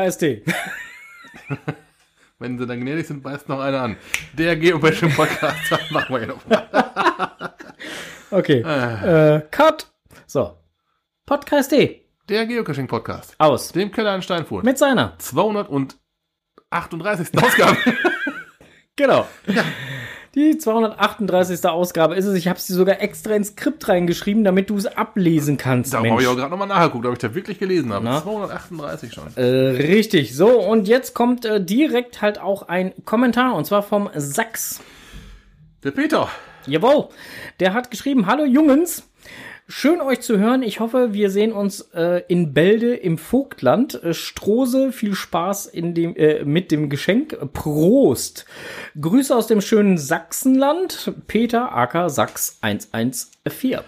Podcast. Wenn sie dann gnädig sind, beißt noch einer an. Der Geocaching Podcast, machen wir hier noch. Okay. Äh, cut. So. Podcast Der Geocaching Podcast. aus. Dem Keller in Steinfurt. Mit seiner. 238. Ausgabe. Genau. Die 238. Ausgabe ist es. Ich habe sie sogar extra ins Skript reingeschrieben, damit du es ablesen kannst. Da habe ich auch gerade nochmal nachgeguckt, ob ich da wirklich gelesen habe. Na? 238 schon. Äh, richtig. So, und jetzt kommt äh, direkt halt auch ein Kommentar, und zwar vom Sachs. Der Peter. Jawohl. Der hat geschrieben, hallo Jungens. Schön euch zu hören. Ich hoffe, wir sehen uns äh, in Bälde im Vogtland. Äh, Strose, viel Spaß in dem, äh, mit dem Geschenk. Prost. Grüße aus dem schönen Sachsenland. Peter Acker Sachs 114.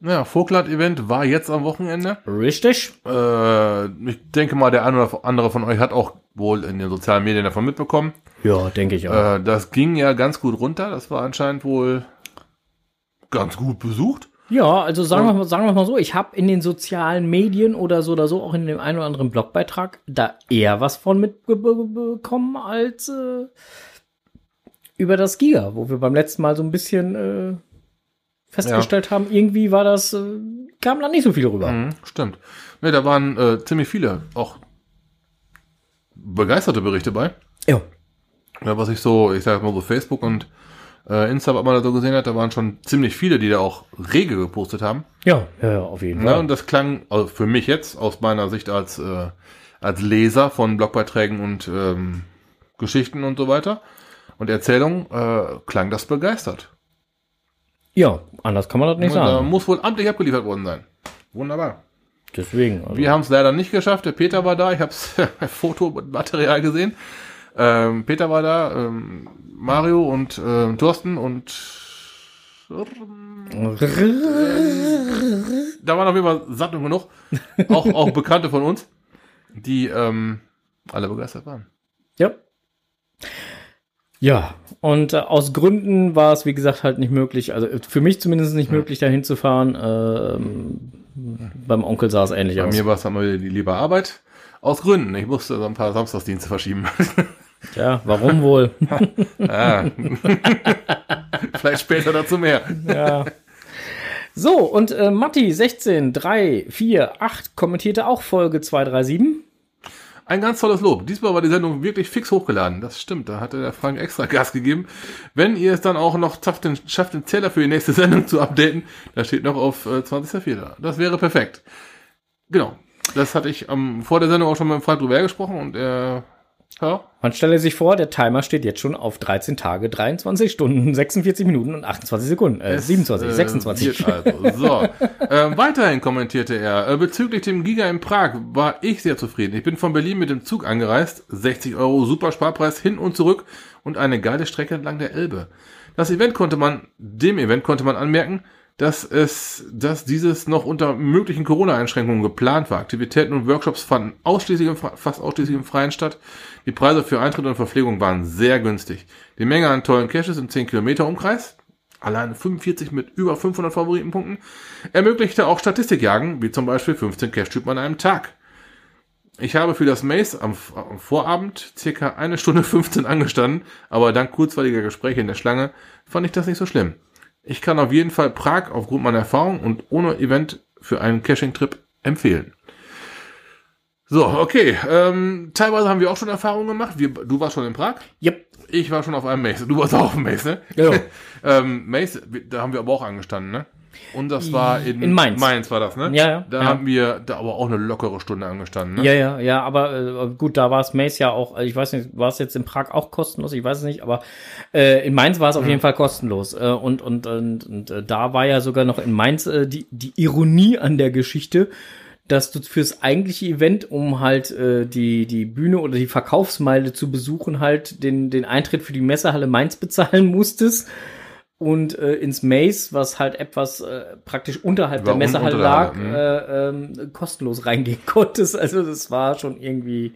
Ja, Vogtland-Event war jetzt am Wochenende. Richtig? Äh, ich denke mal, der eine oder andere von euch hat auch wohl in den sozialen Medien davon mitbekommen. Ja, denke ich auch. Äh, das ging ja ganz gut runter. Das war anscheinend wohl ganz gut besucht. Ja, also sagen wir mal, sagen wir mal so, ich habe in den sozialen Medien oder so oder so auch in dem einen oder anderen Blogbeitrag da eher was von mitbekommen als äh, über das Giga, wo wir beim letzten Mal so ein bisschen äh, festgestellt haben, irgendwie war das, äh, kam da nicht so viel rüber. Mhm, stimmt. Ne, da waren äh, ziemlich viele auch begeisterte Berichte bei. Ja. Ja, was ich so, ich sag mal so Facebook und äh, Insta, was man da so gesehen hat, da waren schon ziemlich viele, die da auch rege gepostet haben. Ja, ja, ja, auf jeden Ja, Fall. und das klang also für mich jetzt aus meiner Sicht als äh, als Leser von Blogbeiträgen und ähm, Geschichten und so weiter und Erzählungen äh, klang das begeistert. Ja, anders kann man das nicht Und da sagen. muss wohl amtlich abgeliefert worden sein. Wunderbar. Deswegen. Also, Wir haben es leider nicht geschafft. Der Peter war da. Ich habe Fotomaterial gesehen. Ähm, Peter war da, ähm, Mario und ähm, Thorsten und da waren auf jeden Fall satt und genug. Auch, auch Bekannte von uns, die ähm, alle begeistert waren. Ja. Ja, und äh, aus Gründen war es, wie gesagt, halt nicht möglich, also äh, für mich zumindest nicht möglich, da hinzufahren. Ähm, beim Onkel sah es ähnlich Bei aus. mir war es einmal die liebe Arbeit. Aus Gründen. Ich musste so ein paar Samstagsdienste verschieben. Ja, warum wohl? ah. Vielleicht später dazu mehr. ja. So, und äh, Matti 16 3 4 8 kommentierte auch Folge 237. Ein ganz tolles Lob. Diesmal war die Sendung wirklich fix hochgeladen. Das stimmt, da hatte der Frank extra Gas gegeben. Wenn ihr es dann auch noch schafft, den, schafft, den Zähler für die nächste Sendung zu updaten, da steht noch auf äh, 20.04. da. Das wäre perfekt. Genau. Das hatte ich ähm, vor der Sendung auch schon mit dem Frank drüber gesprochen und er, ja, Man stelle sich vor, der Timer steht jetzt schon auf 13 Tage, 23 Stunden, 46 Minuten und 28 Sekunden. Äh, 27, äh, 26. wird Also. So. ähm, weiterhin kommentierte er, äh, bezüglich dem Giga in Prag war ich sehr zufrieden. Ich bin von Berlin mit dem Zug angereist, 60 Euro super Sparpreis hin und zurück und eine geile Strecke entlang der Elbe. Das Event konnte man, dem Event konnte man anmerken, dass es, dass dieses noch unter möglichen Corona-Einschränkungen geplant war. Aktivitäten und Workshops fanden ausschließlich im, fast ausschließlich im Freien statt. Die Preise für Eintritt und Verpflegung waren sehr günstig. Die Menge an tollen Caches im 10 Kilometer Umkreis, alleine 45 mit über 500 Favoritenpunkten, ermöglichte auch Statistikjagen, wie zum Beispiel 15 Cache-Typen an einem Tag. Ich habe für das Maze am, am Vorabend circa eine Stunde 15 angestanden, aber dank kurzweiliger Gespräche in der Schlange fand ich das nicht so schlimm. Ich kann auf jeden Fall Prag aufgrund meiner Erfahrung und ohne Event für einen Caching-Trip empfehlen. So, okay. Ähm, teilweise haben wir auch schon Erfahrungen gemacht. Wir, du warst schon in Prag. Yep. Ich war schon auf einem Maze. Du warst auch auf dem Maze, ne? Ja. ähm, Maze, da haben wir aber auch angestanden, ne? Und das war in, In Mainz. Mainz war das, ne? Ja, ja, Da ja. haben wir da aber auch eine lockere Stunde angestanden, ne? Ja, ja, ja, aber äh, gut, da war es Mace ja auch, äh, ich weiß nicht, war es jetzt in Prag auch kostenlos, ich weiß es nicht, aber äh, in Mainz war es auf jeden Fall kostenlos. Äh, und und, und, und äh, da war ja sogar noch in Mainz äh, die, die Ironie an der Geschichte, dass du fürs eigentliche Event, um halt äh, die, die Bühne oder die Verkaufsmeile zu besuchen, halt den, den Eintritt für die Messehalle Mainz bezahlen musstest. Und äh, ins Maze, was halt etwas äh, praktisch unterhalb War der Messehalle unter der lag, Halle, äh, ähm, kostenlos reingehen konntest. Also das war schon irgendwie.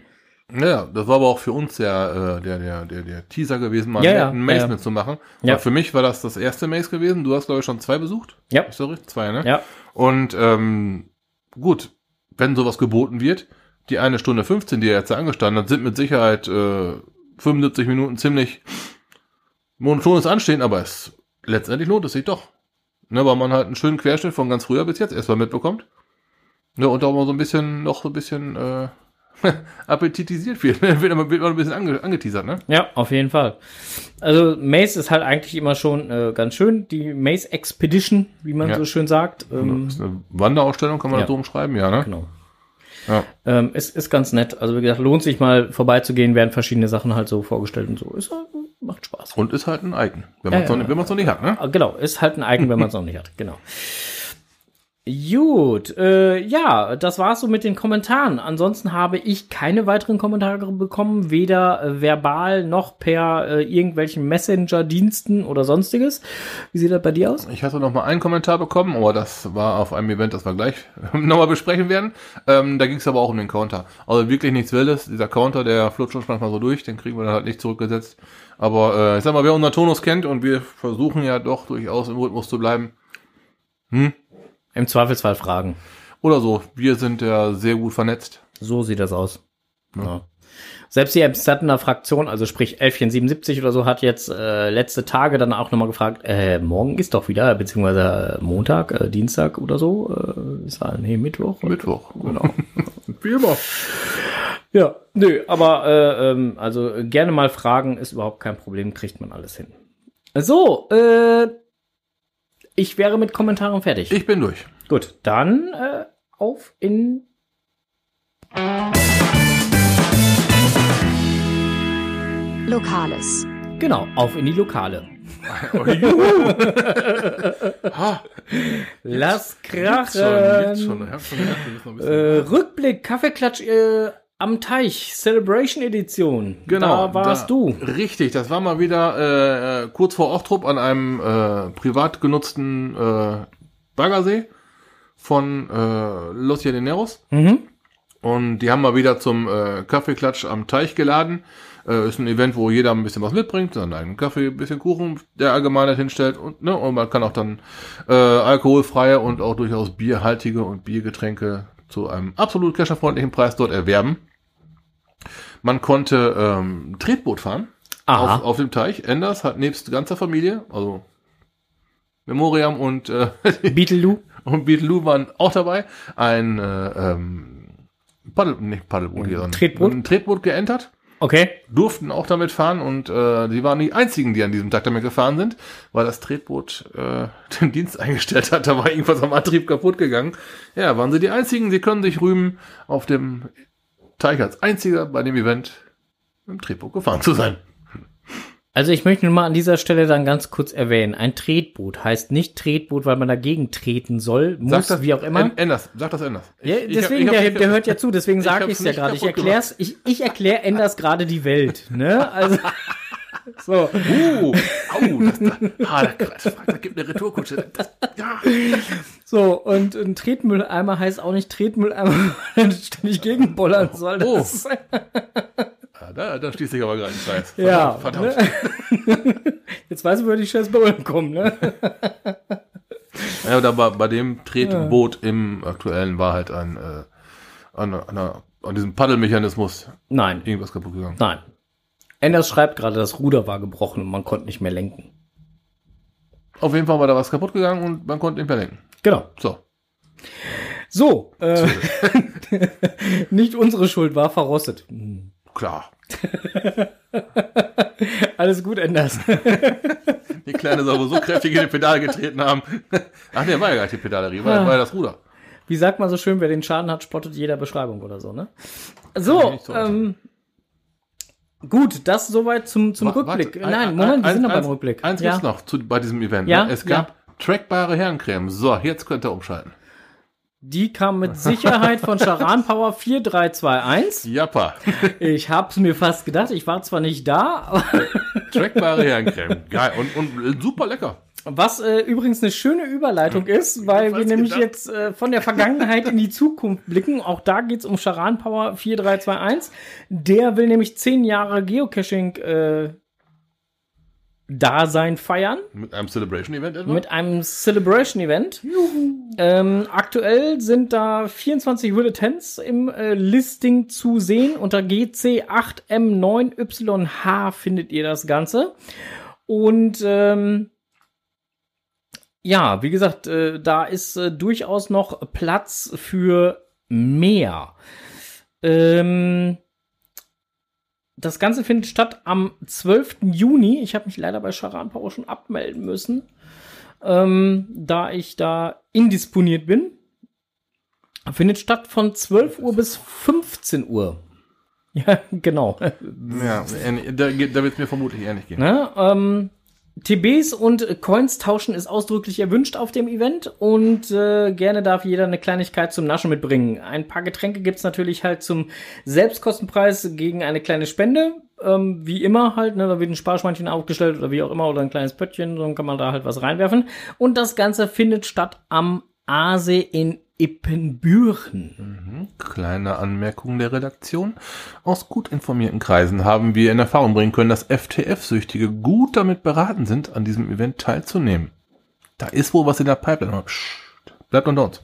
Ja, das war aber auch für uns ja äh, der, der, der, der Teaser gewesen, mal Ja, ja, ein Maze ja. mitzumachen. Ja. Für mich war das das erste Maze gewesen. Du hast, glaube ich, schon zwei besucht. Ja. Richtig? Zwei, ne? Ja. Und ähm, gut, wenn sowas geboten wird, die eine Stunde 15, die er jetzt angestanden hat, sind mit Sicherheit äh, 75 Minuten ziemlich monotones Anstehen, aber es letztendlich lohnt es sich doch. Ne, weil man halt einen schönen Querschnitt von ganz früher bis jetzt erstmal mitbekommt. Ne, und auch mal so ein bisschen, noch so ein bisschen äh, appetitisiert wird. wird, man, wird man ein bisschen ange, angeteasert, ne? Ja, auf jeden Fall. Also Mace ist halt eigentlich immer schon äh, ganz schön. Die Mace Expedition, wie man Ja. so schön sagt. Ähm, Das ist eine Wanderausstellung, kann man Ja. so umschreiben, ja, ne? genau. Ja. Ähm, ist, ist ganz nett. Also wie gesagt, lohnt sich mal vorbeizugehen, werden verschiedene Sachen halt so vorgestellt und so. Ist, halt- macht Spaß. Und ist halt ein Icon, wenn man es noch, nicht- wenn man's noch nicht hat, ne? Ah, Genau, ist halt ein Eigen, wenn man es noch nicht hat. Genau. Gut, äh, ja, das war's so mit den Kommentaren. Ansonsten habe ich keine weiteren Kommentare bekommen, weder äh, verbal noch per äh, irgendwelchen Messenger-Diensten oder sonstiges. Wie sieht das bei dir aus? Ich hatte noch mal einen Kommentar bekommen, aber das war auf einem Event, das wir gleich nochmal besprechen werden. Ähm, da ging es aber auch um den Counter. Also wirklich nichts Wildes. Dieser Counter, der flutscht uns manchmal so durch, den kriegen wir dann halt nicht zurückgesetzt. Aber äh, ich sag mal, wer unseren Tonus kennt und wir versuchen ja doch durchaus im Rhythmus zu bleiben. Im Zweifelsfall Fragen. Oder so, wir sind ja sehr gut vernetzt. So sieht das aus. Ja. Selbst die Amsterdamer Fraktion, also sprich 1177 oder so, hat jetzt äh, letzte Tage dann auch nochmal gefragt, äh, morgen ist doch wieder, beziehungsweise äh, Montag, äh, Dienstag oder so, äh, ist ja, nee, Mittwoch. Mittwoch. Genau. Wie immer. Ja, nö, aber äh, ähm, also äh, gerne mal fragen, ist überhaupt kein Problem, kriegt man alles hin. So, äh, ich wäre mit Kommentaren fertig. Ich bin durch. Gut, dann äh, auf in Lokales. genau, auf in die Lokale. ha, Lass jetzt schon, jetzt schon. krachen. Äh, Rückblick, Kaffeeklatsch äh, am Teich, Celebration Edition. Genau, da warst da- du. Richtig, das war mal wieder äh, äh, kurz vor Ochtrup an einem äh, privat genutzten äh, Baggersee von äh, Los Llaneros. Mhm. Und die haben mal wieder zum äh, Kaffeeklatsch am Teich geladen. Äh, ist ein Event, wo jeder ein bisschen was mitbringt, seinen eigenen Kaffee, ein bisschen Kuchen, der Allgemeinheit hinstellt und, ne, und man kann auch dann äh, alkoholfreie und auch durchaus bierhaltige und Biergetränke zu einem absolut kescherfreundlichen Preis dort erwerben. Man konnte ähm, Tretboot fahren Aha. auf, auf dem Teich. Enders hat nebst ganzer Familie, also Memoriam und, äh, Beetleloo. und Beetleloo waren auch dabei, ein äh, ähm, Paddel, nicht Paddelboot hier, sondern Tretboot? ein Tretboot geentert, Okay. durften auch damit fahren und äh, die waren die einzigen, die an diesem Tag damit gefahren sind, weil das Tretboot äh, den Dienst eingestellt hat. Da war irgendwas am Antrieb kaputt gegangen. Ja, waren sie die einzigen, sie können sich rühmen, auf dem Teich als einziger bei dem Event im Tretboot gefahren zu sein. Also ich möchte nur mal an dieser Stelle dann ganz kurz erwähnen, ein Tretboot heißt nicht Tretboot, weil man dagegen treten soll, muss, wie auch immer. Enders, sag das Enders. Ich- ja, deswegen, ich hab- der, ich hab- der hört ja zu, deswegen sage ich es ja gerade. Ich erklär's, ich, ich erkläre Enders gerade die Welt. Ne? Also, so. Uh, au, das, da, ah, das, das gibt eine Retourkutsche. Das, ja. So, und ein Tretmülleimer heißt auch nicht Tretmülleimer, weil man ständig gegenbollern soll. Oh. Ah, da, da schließt sich aber gerade ein Scheiß. Ja, Verdammt. Jetzt weiß ich, woher die scheiß Bauern kommen, ne? Ja, da bei, bei dem Tretboot im aktuellen war halt ein, äh, an, an, an diesem Paddelmechanismus Nein, irgendwas kaputt gegangen. nein. Enders schreibt gerade, das Ruder war gebrochen und man konnte nicht mehr lenken. Auf jeden Fall war da was kaputt gegangen und man konnte nicht mehr lenken. Genau. So. So, äh, nicht unsere Schuld, war verrostet. Hm. Klar. Alles gut, Enders. Die Kleine soll wohl so kräftig in die Pedale getreten haben. Ach, der war ja gar nicht die Pedalerie, war, war ja das Ruder. Wie sagt man so schön, wer den Schaden hat, spottet jeder Beschreibung oder so, ne? So, ähm, gut, das soweit zum, zum Wa- Rückblick. warte, Nein, ein- Moment, wir ein- sind noch beim Rückblick. Eins ja. gibt's noch zu, bei diesem Event. Ja, ne? Es gab ja. trackbare Herrencreme. So, jetzt könnt ihr umschalten. Die kam mit Sicherheit von Charan Power 4321. Jappa. Ich hab's mir fast gedacht, ich war zwar nicht da, aber trackbare Herrencreme. Geil. Und, und äh, super lecker. was äh, übrigens eine schöne Überleitung ist, weil wir nämlich gedacht. jetzt äh, von der Vergangenheit in die Zukunft blicken. Auch da geht's um Charan Power 4321. Der will nämlich zehn Jahre Geocaching äh, Dasein feiern. Mit einem Celebration-Event etwa? Mit einem Celebration-Event. Ähm, aktuell sind da 24 Bulletins im äh, Listing zu sehen. Unter GC8M9YH findet ihr das Ganze. Und ähm, ja, wie gesagt, äh, da ist äh, durchaus noch Platz für mehr. Ähm, das Ganze findet statt am 12. Juni. Ich habe mich leider bei Charan Power schon abmelden müssen, ähm, da ich da indisponiert bin. Findet statt von 12 Uhr bis 15 Uhr. Ja, genau. Ja, da, da wird es mir vermutlich ähnlich gehen. Ne? Ähm, TBs und Coins tauschen ist ausdrücklich erwünscht auf dem Event und äh, gerne darf jeder eine Kleinigkeit zum Naschen mitbringen. Ein paar Getränke gibt's natürlich halt zum Selbstkostenpreis gegen eine kleine Spende. Ähm, wie immer halt, ne, da wird ein Sparschweinchen aufgestellt oder wie auch immer oder ein kleines Pöttchen, dann kann man da halt was reinwerfen. Und das Ganze findet statt am Aase in Ippenbüren. Kleine Anmerkung der Redaktion. Aus gut informierten Kreisen haben wir in Erfahrung bringen können, dass FTF-Süchtige gut damit beraten sind, an diesem Event teilzunehmen. Da ist wohl was in der Pipeline. aber Psst, bleibt unter uns.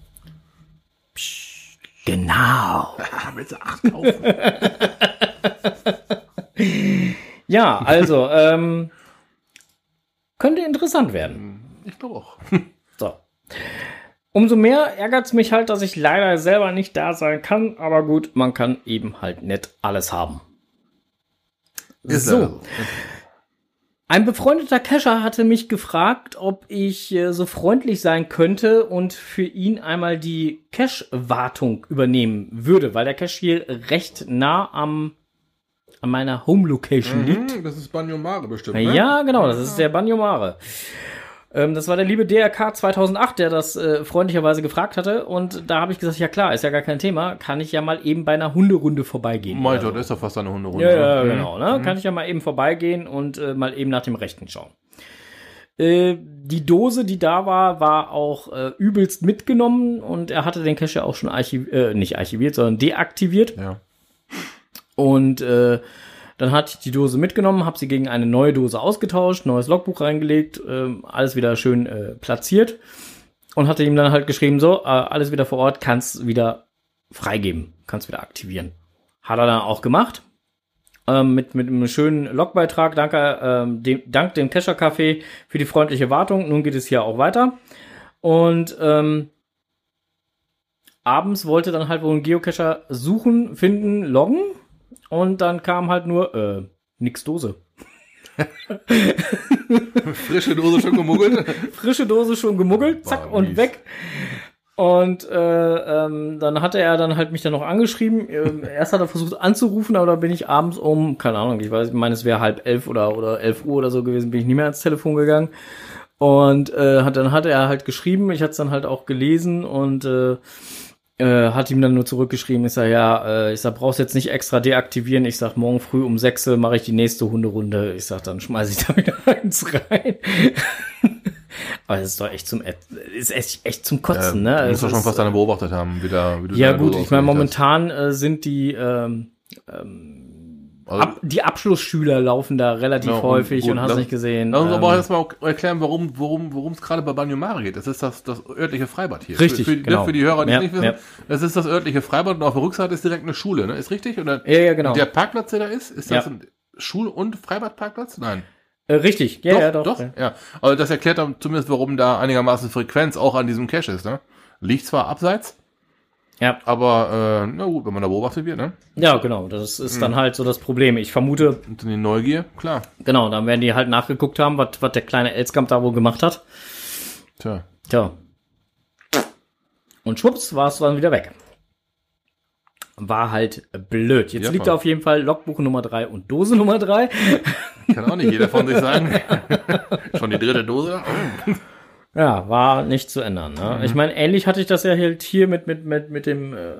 Genau. Willst du acht kaufen? Ja, also, ähm, könnte interessant werden. Ich glaube auch. So. Umso mehr ärgert's mich halt, dass ich leider selber nicht da sein kann, aber gut, man kann eben halt nicht alles haben. Ist so. Ein befreundeter Cacher hatte mich gefragt, ob ich äh, so freundlich sein könnte und für ihn einmal die Cache-Wartung übernehmen würde, weil der Cache hier recht nah am an meiner Home-Location liegt. Mhm, das ist Banyomare bestimmt, ne? Ja, genau, das ist der Banyomare. Ähm, das war der liebe DRK 2008, der das äh, freundlicherweise gefragt hatte. Und da habe ich gesagt, ja klar, ist ja gar kein Thema. Kann ich ja mal eben bei einer Hunderunde vorbeigehen. Mein Also, Gott, das ist doch fast eine Hunderunde. ja, ja, Mhm. genau. Ne? Kann ich ja mal eben vorbeigehen und äh, mal eben nach dem Rechten schauen. Äh, die Dose, die da war, war auch äh, übelst mitgenommen und er hatte den Cache ja auch schon archiv äh, nicht archiviert, sondern deaktiviert. Ja. Und äh, dann hatte ich die Dose mitgenommen, habe sie gegen eine neue Dose ausgetauscht, neues Logbuch reingelegt, ähm, alles wieder schön äh, platziert und hatte ihm dann halt geschrieben, so, äh, alles wieder vor Ort, kannst wieder freigeben, kannst wieder aktivieren. Hat er dann auch gemacht. Ähm, mit, mit einem schönen Logbeitrag, danke, ähm, dem, dank dem Kescher Café für die freundliche Wartung. Nun geht es hier auch weiter. Und ähm, abends wollte dann halt wohl ein Geocacher suchen, finden, loggen. Und dann kam halt nur, äh, nix Dose. Frische Dose schon gemuggelt. Frische Dose schon gemuggelt, zack Boah, und mies. weg. Und äh, ähm, dann hatte er dann halt mich dann noch angeschrieben. Ähm, Erst hat er versucht anzurufen, aber da bin ich abends um, keine Ahnung, ich weiß, ich meine, es wäre halb elf oder, oder elf Uhr oder so gewesen, bin ich nicht mehr ans Telefon gegangen. Und äh, hat, dann hat er halt geschrieben, ich hatte es dann halt auch gelesen und äh, äh, hat ihm dann nur zurückgeschrieben, ich sag, ja, äh, ich sag, brauchst jetzt nicht extra deaktivieren. Ich sag, morgen früh um sechs Uhr mache ich die nächste Hunderunde. Ich sag, dann schmeiß ich da wieder eins rein. Aber das ist doch echt zum, ist echt, echt zum Kotzen, ne? Du musst Es doch schon ist- fast deine beobachtet haben, wie, da, wie du ja gut, ich meine, momentan äh, sind die, ähm, Also, ab, die Abschlussschüler laufen da relativ und häufig und, gut, hast lass- nicht gesehen. Lass uns ähm, aber auch erstmal erklären, warum es gerade bei Banyomare geht. Das ist das, das örtliche Freibad hier. Richtig, für, für, genau. für die Hörer, die Ja, es nicht wissen, ja. das ist das örtliche Freibad und auf der Rückseite ist direkt eine Schule, ne? Ist richtig? Oder Ja, ja, genau. der Parkplatz, der da ist, ist das Ja. ein Schul- und Freibadparkplatz? Nein. äh, richtig, ja, doch, ja, doch. doch, ja. ja. Also das erklärt dann zumindest, warum da einigermaßen Frequenz auch an diesem Cache ist, ne? Liegt zwar abseits, Ja. aber äh, na gut, wenn man da beobachtet wird, ne? Ja, genau, das ist Mhm. dann halt so das Problem. Ich vermute, Und dann die Neugier, klar. genau, dann werden die halt nachgeguckt haben, was der kleine Elskamp da wohl gemacht hat. Tja. Tja. Und schwupps, war es dann wieder weg. War halt blöd. Jetzt Ja, liegt da auf jeden Fall Logbuch Nummer drei und Dose Nummer drei. Kann auch nicht jeder von sich sagen. Schon die dritte Dose. Ja, war nicht zu ändern. Ne? Mhm. Ich meine, ähnlich hatte ich das ja halt hier mit, mit, mit, mit dem, äh,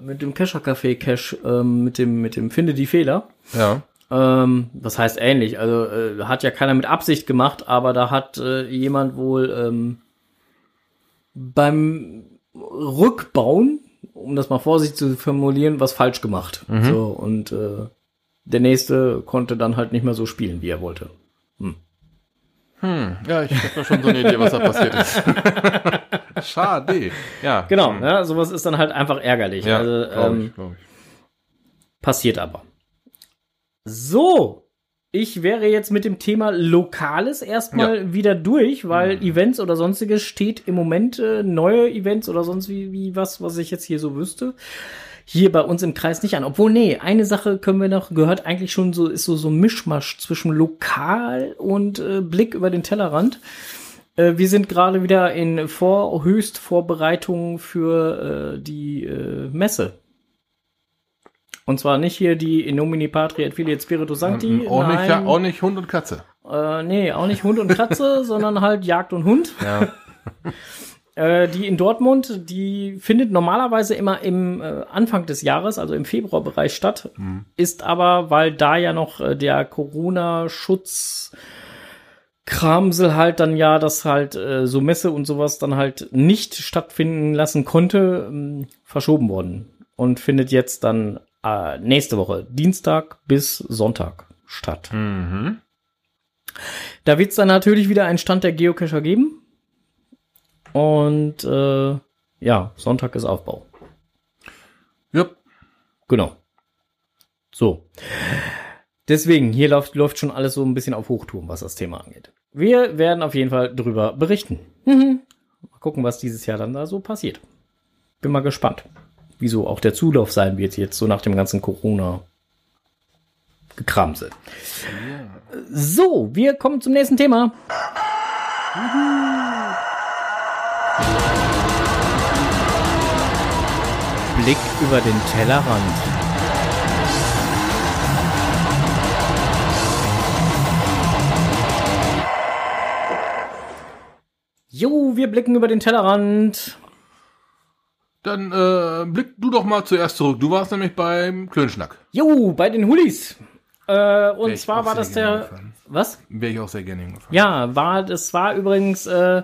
mit dem Kescher Café Cache, ähm, mit dem, mit dem Finde die Fehler. Ja. Ähm, das heißt ähnlich. Also äh, hat ja keiner mit Absicht gemacht, aber da hat äh, jemand wohl ähm, beim Rückbauen, um das mal vorsichtig zu formulieren, was falsch gemacht. So und äh, der nächste konnte dann halt nicht mehr so spielen, wie er wollte. Hm. Ja, ich habe schon so eine Idee, was da passiert ist. Schade. Ja. Genau, hm. ne? sowas ist dann halt einfach ärgerlich. Ja, also, ähm, ich, passiert aber. So, ich wäre jetzt mit dem Thema Lokales erstmal wieder durch, weil Mhm. Events oder sonstiges steht im Moment äh, neue Events oder sonst wie, wie was, was ich jetzt hier so wüsste. Hier bei uns im Kreis nicht an. Obwohl, nee, eine Sache können wir noch, gehört eigentlich schon so, ist so, so ein Mischmasch zwischen lokal und äh, Blick über den Tellerrand. Äh, wir sind gerade wieder in Vor Höchstvorbereitungen für äh, die äh, Messe. Und zwar nicht hier die In Nomini Patria et Filii et Spiritus Sancti. auch, nicht, nein, ja, auch nicht Hund und Katze. äh, nee, auch nicht Hund und Katze, sondern halt Jagd und Hund. Ja. Äh, die in Dortmund, die findet normalerweise immer im äh, Anfang des Jahres, also im Februarbereich statt, ist aber, weil da ja noch äh, der Corona-Schutz Kramsel halt dann ja, dass halt äh, so Messe und sowas dann halt nicht stattfinden lassen konnte, ähm, verschoben worden und findet jetzt dann äh, nächste Woche, Dienstag bis Sonntag statt. mhm. Da wird es dann natürlich wieder einen Stand der Geocacher geben. Und äh, ja, Sonntag ist Aufbau. Ja. Genau. So. Deswegen, hier läuft, läuft schon alles so ein bisschen auf Hochtouren, was das Thema angeht. Wir werden auf jeden Fall drüber berichten. Mhm. Mal gucken, was dieses Jahr dann da so passiert. Bin mal gespannt, wieso auch der Zulauf sein wird jetzt so nach dem ganzen Corona Gekramsel. So, wir kommen zum nächsten Thema. Blick über den Tellerrand. Jo, wir blicken über den Tellerrand. Dann äh, blick du doch mal zuerst zurück. Du warst nämlich beim Klönschnack. Jo, bei den Hulis. Äh, und zwar war das der. hingefahren. Was? Wäre ich auch sehr gerne hingefahren. Ja, war, das war übrigens äh,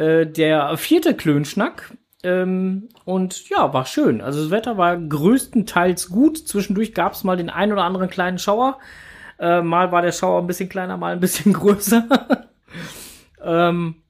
äh, der vierte Klönschnack. Ähm, und ja, war schön. Also das Wetter war größtenteils gut. Zwischendurch gab es mal den ein oder anderen kleinen Schauer. Äh, mal war der Schauer ein bisschen kleiner, mal ein bisschen größer. ähm,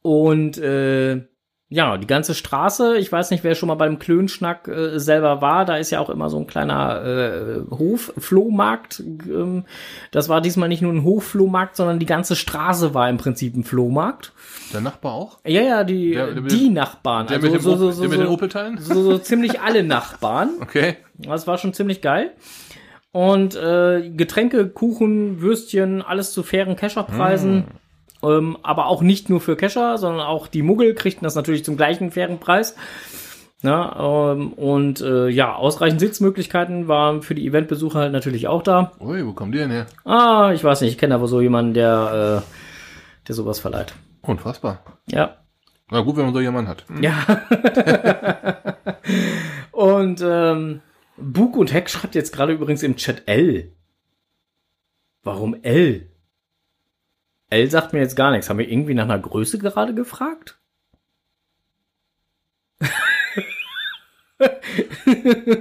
und äh, ja, die ganze Straße, ich weiß nicht, wer schon mal beim Klönschnack äh, selber war, da ist ja auch immer so ein kleiner äh, Hof-Flohmarkt. Ähm, das war diesmal nicht nur ein Hof-Flohmarkt, sondern die ganze Straße war im Prinzip ein Flohmarkt. Der Nachbar auch? Ja, ja, die, Der- der die dem- Nachbarn. Der also mit, dem so, so, so, der mit den Opel-Teilen? so, so ziemlich alle Nachbarn. Okay. Das war schon ziemlich geil. Und äh, Getränke, Kuchen, Würstchen, alles zu fairen Kescherpreisen. Ähm, aber auch nicht nur für Kescher, sondern auch die Muggel kriegten das natürlich zum gleichen fairen Preis. Ja, ähm, und äh, ja, ausreichend Sitzmöglichkeiten waren für die Eventbesucher halt natürlich auch da. Ui, wo kommen die denn her? Ah, ich weiß nicht, ich kenne aber so jemanden, der, äh, der sowas verleiht. Unfassbar. Ja, Na gut, wenn man so jemanden hat. Hm. Ja. und ähm, Bug und Heck schreibt jetzt gerade übrigens im Chat L. Warum L? L sagt mir jetzt gar nichts. Haben wir irgendwie nach einer Größe gerade gefragt?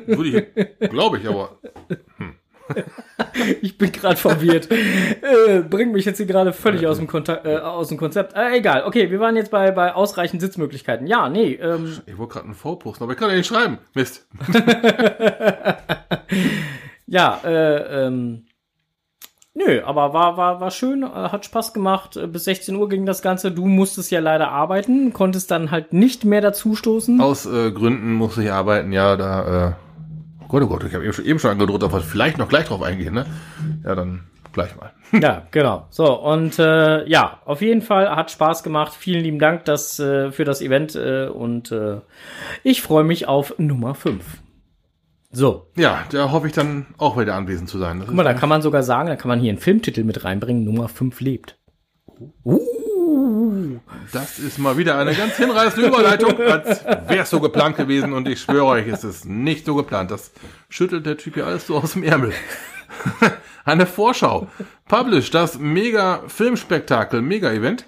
Würde ich, glaube ich, aber. Ich bin gerade verwirrt. äh, bringt mich jetzt hier gerade völlig aus dem, Kontak äh, aus dem Konzept. Äh, egal. Okay, wir waren jetzt bei, bei ausreichend Sitzmöglichkeiten. Ja, nee. Ähm, Ich wollte gerade einen V posten, aber ich kann ja nicht schreiben. Mist. Ja, äh, ähm, nö, aber war, war, war schön, äh, hat Spaß gemacht. Äh, Bis 16 Uhr ging das Ganze. Du musstest ja leider arbeiten, konntest dann halt nicht mehr dazu stoßen. Aus äh, Gründen musste ich arbeiten, ja, da, äh, oh Gott, oh Gott, ich habe eben schon, eben schon angedroht, aber vielleicht noch gleich drauf eingehen, ne? Ja, dann gleich mal. Ja, genau. So, und äh, ja, auf jeden Fall hat Spaß gemacht. Vielen lieben Dank das, äh, für das Event äh, und äh, ich freue mich auf Nummer 5. So, Ja, da hoffe ich dann auch wieder anwesend zu sein. Das guck mal, da kann man sogar sagen, da kann man hier einen Filmtitel mit reinbringen, Nummer 5 lebt. Uh. Das ist mal wieder eine ganz hinreißende Überleitung, als wäre es so geplant gewesen und ich schwöre euch, es ist nicht so geplant. Das schüttelt der Typ hier alles so aus dem Ärmel. eine Vorschau. Publish, das mega Filmspektakel, mega Event,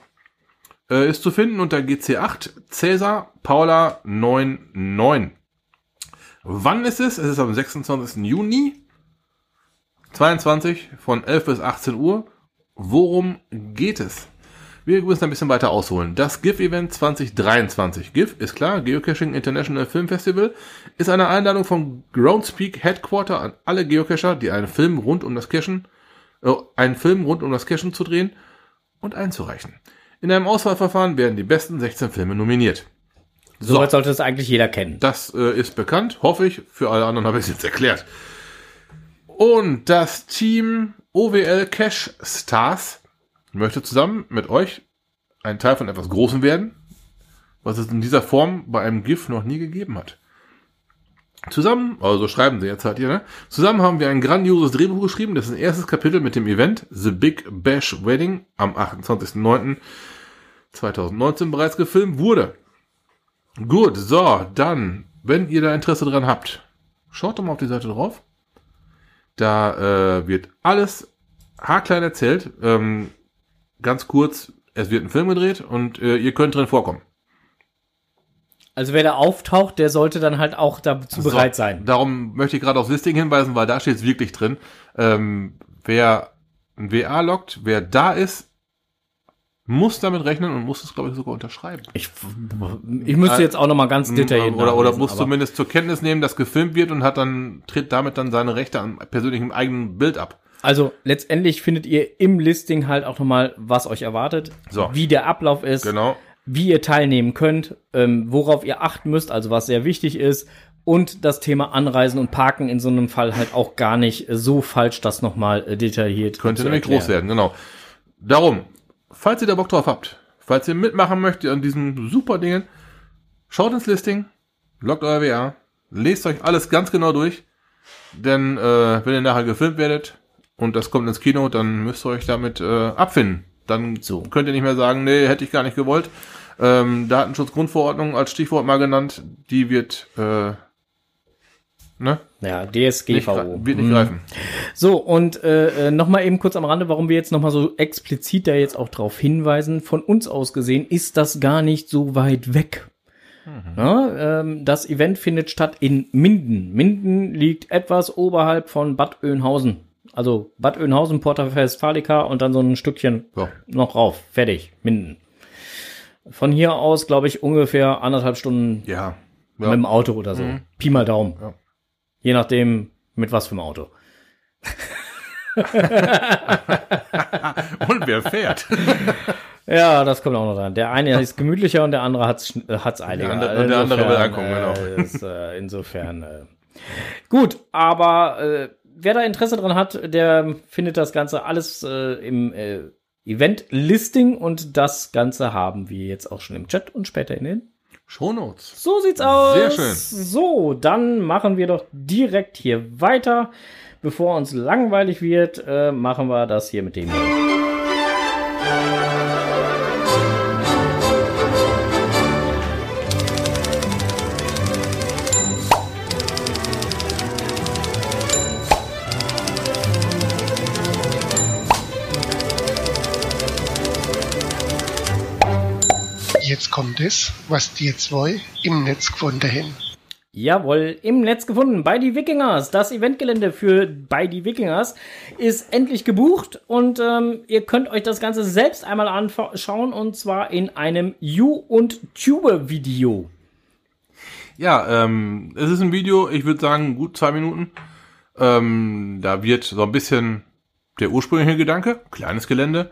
äh, ist zu finden unter GC8 Cäsar Paula 99. Wann ist es? Es ist am 26. Juni 22 von 11 bis 18 Uhr Worum geht es? Wir müssen ein bisschen weiter ausholen. Das GIF-Event 2023. GIF ist klar, Geocaching International Film Festival, ist eine Einladung vom Groundspeak Headquarter an alle Geocacher, die einen Film rund um das Cachen, äh, einen Film rund um das Cachen zu drehen und einzureichen. In einem Auswahlverfahren werden die besten 16 Filme nominiert. Soweit sollte das eigentlich jeder kennen. Das äh, ist bekannt, hoffe ich. Für alle anderen habe ich es jetzt erklärt. Und das Team OWL Cash Stars möchte zusammen mit euch ein Teil von etwas Großem werden, was es in dieser Form bei einem GIF noch nie gegeben hat. Zusammen, also schreiben sie jetzt halt hier, ne? Zusammen haben wir ein grandioses Drehbuch geschrieben. Das ist ein erstes Kapitel mit dem Event The Big Bash Wedding am 28.09.2019 bereits gefilmt wurde. Gut, so, dann, wenn ihr da Interesse dran habt, schaut doch mal auf die Seite drauf. Da äh, wird alles haarklein erzählt. Ähm, ganz kurz, es wird ein Film gedreht und äh, ihr könnt drin vorkommen. Also wer da auftaucht, der sollte dann halt auch dazu So, bereit sein. Darum möchte ich gerade aufs Listing hinweisen, weil da steht es wirklich drin. Ähm, wer ein WA lockt, wer da ist, muss damit rechnen und muss es, glaube ich, sogar unterschreiben. Ich, ich müsste jetzt auch noch mal ganz detailliert Oder, oder muss zumindest zur Kenntnis nehmen, dass gefilmt wird und hat dann, tritt damit dann seine Rechte an persönlichem eigenen Bild ab. Also letztendlich findet ihr im Listing halt auch nochmal, was euch erwartet, So. wie der Ablauf ist, Genau. wie ihr teilnehmen könnt, ähm, worauf ihr achten müsst, also was sehr wichtig ist. Und das Thema Anreisen und Parken in so einem Fall halt auch gar nicht äh, so falsch, das nochmal äh, detailliert Könnte nämlich groß werden, genau. Darum, falls ihr da Bock drauf habt, falls ihr mitmachen möchtet an diesen super Dingen, schaut ins Listing, loggt euer WA, lest euch alles ganz genau durch, denn äh, wenn ihr nachher gefilmt werdet und das kommt ins Kino, dann müsst ihr euch damit äh, abfinden. Dann So. könnt ihr nicht mehr sagen, nee, hätte ich gar nicht gewollt. Ähm, Datenschutzgrundverordnung als Stichwort mal genannt, die wird äh, ne? Ja, nicht, DSGVO. gre- wird nicht Mhm. greifen. So, und äh, nochmal eben kurz am Rande, warum wir jetzt nochmal so explizit da jetzt auch drauf hinweisen. Von uns aus gesehen ist das gar nicht so weit weg. Na, ähm, das Event findet statt in Minden. Minden liegt etwas oberhalb von Bad Oeynhausen. Also Bad Oeynhausen, Porta Westfalica und dann so ein Stückchen So. noch rauf. Fertig. Minden. Von hier aus, glaube ich, ungefähr anderthalb Stunden Ja. mit ja. dem Auto oder so. Pi mal Daumen. Ja. Je nachdem, mit was für einem Auto. Und wer fährt? Ja, das kommt auch noch dran. Der eine ist gemütlicher und der andere hat's äh, hat's eiliger. Der andere- und der andere will ankommen, äh, genau. Ist, äh, insofern äh, gut, aber äh, wer da Interesse dran hat, der findet das Ganze alles äh, im äh, Event-Listing und das Ganze haben wir jetzt auch schon im Chat und später in den Shownotes. so sieht's aus. Sehr schön. So, dann machen wir doch direkt hier weiter. Bevor uns langweilig wird, äh, machen wir das hier mit dem. hier. Jetzt kommt es, was die zwei im Netz gefunden haben. Jawohl, im Netz gefunden. Bei die Wikingers. Das Eventgelände für bei die Wikingers ist endlich gebucht und ähm, ihr könnt euch das Ganze selbst einmal anschauen und zwar in einem You und Tube Video. Ja, ähm, es ist ein Video, ich würde sagen, gut zwei Minuten. Ähm, da wird so ein bisschen der ursprüngliche Gedanke, kleines Gelände.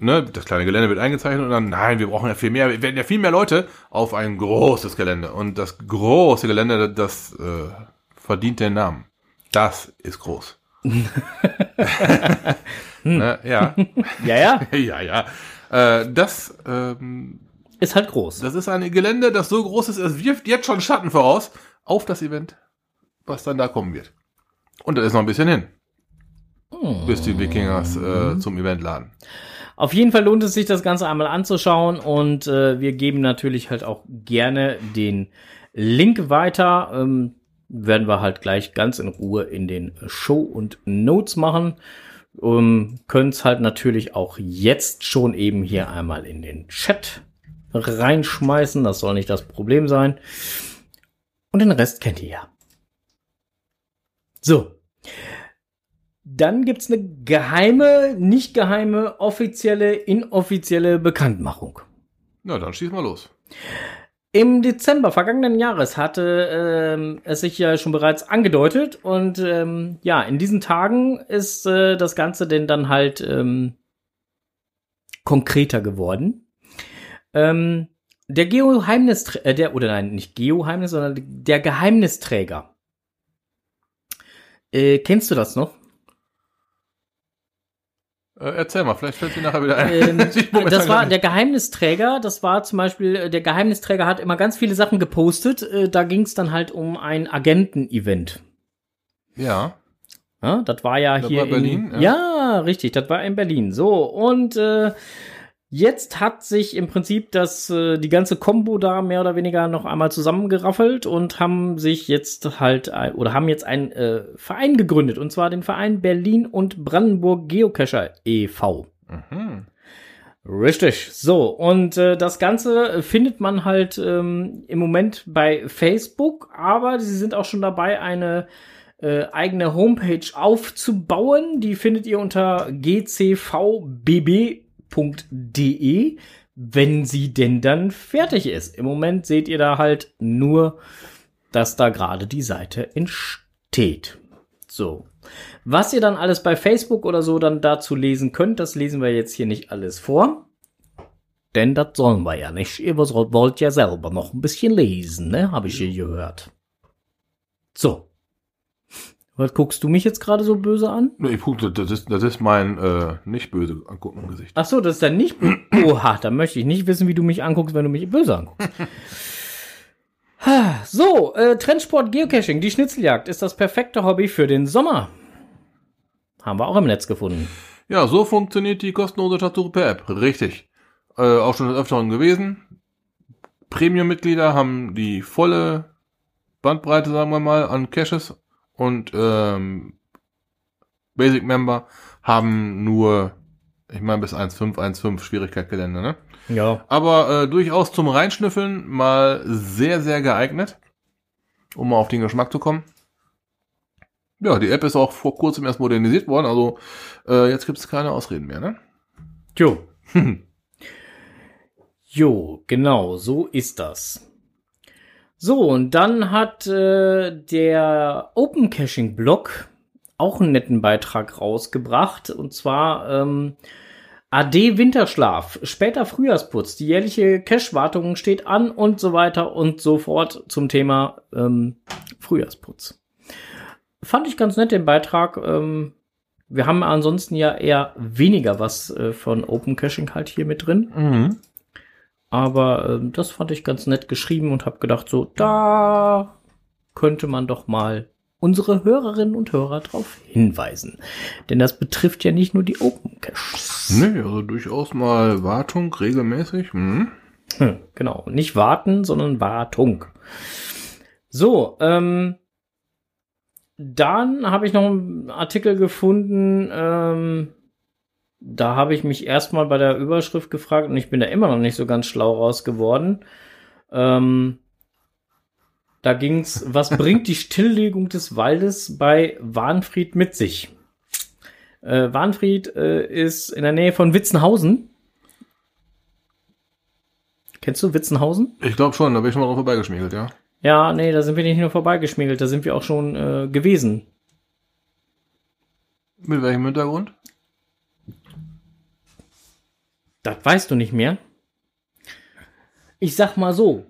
Ne, das kleine Gelände wird eingezeichnet und dann, nein, wir brauchen ja viel mehr, wir werden ja viel mehr Leute auf ein großes Gelände. Und das große Gelände, das äh, verdient den Namen. Das ist groß. ne, ja, Ja, ja, ja, ja. Äh, das ähm, ist halt groß. das ist ein Gelände, das so groß ist, es wirft jetzt schon Schatten voraus auf das Event, was dann da kommen wird. Und da ist noch ein bisschen hin. Bis die Wikingers äh, zum Event laden. Auf jeden Fall lohnt es sich, das Ganze einmal anzuschauen und äh, wir geben natürlich halt auch gerne den Link weiter. Ähm, werden wir halt gleich ganz in Ruhe in den Show und Notes machen. Ähm, Können es halt natürlich auch jetzt schon eben hier einmal in den Chat reinschmeißen. Das soll nicht das Problem sein. Und den Rest kennt ihr ja. So. Dann gibt's eine geheime, nicht geheime, offizielle, inoffizielle Bekanntmachung. Na, dann schieß mal los. Im Dezember vergangenen Jahres hatte ähm, es sich ja schon bereits angedeutet und ähm, ja, in diesen Tagen ist äh, das Ganze denn dann halt ähm, konkreter geworden. Ähm, der Geheimnisträger, äh, der, oder nein, nicht Geheimnis, sondern der Geheimnisträger. Äh, kennst du das noch? Äh, erzähl mal, vielleicht fällt dir nachher wieder ein. Ähm, das war der Geheimnisträger, das war zum Beispiel, äh, der Geheimnisträger hat immer ganz viele Sachen gepostet. Äh, da ging es dann halt um ein Agenten-Event. Ja. Ja, das war ja Das hier war Berlin, in, ja. ja. richtig, das war in Berlin. So und äh, jetzt hat sich im Prinzip das äh, die ganze Combo da mehr oder weniger noch einmal zusammengeraffelt und haben sich jetzt halt ein, oder haben jetzt einen äh, Verein gegründet und zwar den Verein Berlin und Brandenburg Geocacher e.V. Mhm. Richtig. So, und äh, das Ganze findet man halt ähm, im Moment bei Facebook, aber sie sind auch schon dabei, eine äh, eigene Homepage aufzubauen. Die findet ihr unter gcvbb.de, wenn sie denn dann fertig ist. Im Moment seht ihr da halt nur, dass da gerade die Seite entsteht. So. Was ihr dann alles bei Facebook oder so dann dazu lesen könnt, das lesen wir jetzt hier nicht alles vor. Denn das sollen wir ja nicht. Ihr wollt ja selber noch ein bisschen lesen, ne? Habe ich hier gehört. So. Was guckst du mich jetzt gerade so böse an? Nee, ich guck, das ist, das ist mein äh, nicht böse angucken Gesicht. Ach so, das ist dann nicht. Oha, da möchte ich nicht wissen, wie du mich anguckst, wenn du mich böse anguckst. So, äh, Trendsport Geocaching, die Schnitzeljagd ist das perfekte Hobby für den Sommer. Haben wir auch im Netz gefunden. Ja, so funktioniert die kostenlose Schatzsuche per App. Richtig. Äh, auch schon des Öfteren gewesen. Premium-Mitglieder haben die volle Bandbreite, sagen wir mal, an Caches und ähm, Basic-Member haben nur, ich meine, bis 1.5, 1.5 Schwierigkeit Gelände, ne? Ja. Aber äh, durchaus zum Reinschnüffeln mal sehr, sehr geeignet, um mal auf den Geschmack zu kommen. Ja, die App ist auch vor kurzem erst modernisiert worden, also äh, jetzt gibt es keine Ausreden mehr, ne? Jo. jo, genau, so ist das. So, und dann hat äh, der Open Caching Blog auch einen netten Beitrag rausgebracht. Und zwar ähm, AD Winterschlaf, später Frühjahrsputz, die jährliche Cache-Wartung steht an und so weiter und so fort zum Thema ähm, Frühjahrsputz. Fand ich ganz nett den Beitrag. Ähm, wir haben ansonsten ja eher weniger was äh, von Open Caching halt hier mit drin. Mhm. Aber ähm, das fand ich ganz nett geschrieben und habe gedacht, so, da könnte man doch mal unsere Hörerinnen und Hörer drauf hinweisen. Denn das betrifft ja nicht nur die Open Caches. Nee, also durchaus mal Wartung regelmäßig. Mhm. Hm, genau, nicht warten, sondern Wartung. So, ähm, dann habe ich noch einen Artikel gefunden, ähm, da habe ich mich erstmal bei der Überschrift gefragt und ich bin da immer noch nicht so ganz schlau raus geworden. Ähm, da ging's, was bringt die Stilllegung des Waldes bei Warnfried mit sich? Äh, Warnfried äh, ist in der Nähe von Witzenhausen. Kennst du Witzenhausen? Ich glaube schon, da bin ich schon mal drauf vorbeigeschmiegelt, ja. Ja, nee, da sind wir nicht nur vorbeigeschmiegelt, da sind wir auch schon äh, gewesen. Mit welchem Hintergrund? Das weißt du nicht mehr. Ich sag mal so.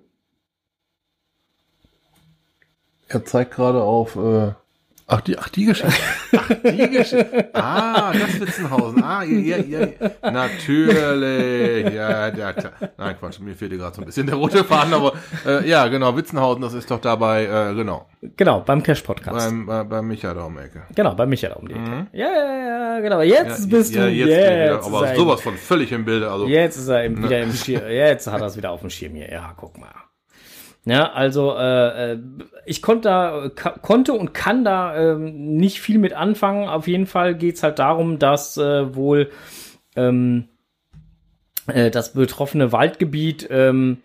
Er zeigt gerade auf. Äh, ach, die, ach, die Geschichte. Ach, die Geschichte. Ah, das Witzenhausen. Ah, ja, ja, ja. Natürlich. Ja, ja, klar. Nein, Quatsch, mir fehlte gerade so ein bisschen der rote Faden, aber äh, ja, genau, Witzenhausen, das ist doch dabei, äh, genau. Genau, beim Cash Podcast. Beim, bei, bei Micha da um die Ecke. genau, bei Michael um die Ecke. Ja, ja, ja, genau. Jetzt Ja, bist ja, du. jetzt, Jetzt, bin ich wieder, aber er sowas von völlig im Bilde. Also, jetzt ist er im, wieder im Schirm. Jetzt hat er es wieder auf dem Schirm hier. Ja, guck mal. Ja, also äh, äh, ich konnte da, konnte und kann da ähm, nicht viel mit anfangen. Auf jeden Fall geht's halt darum, dass äh, wohl ähm, äh, das betroffene Waldgebiet ähm,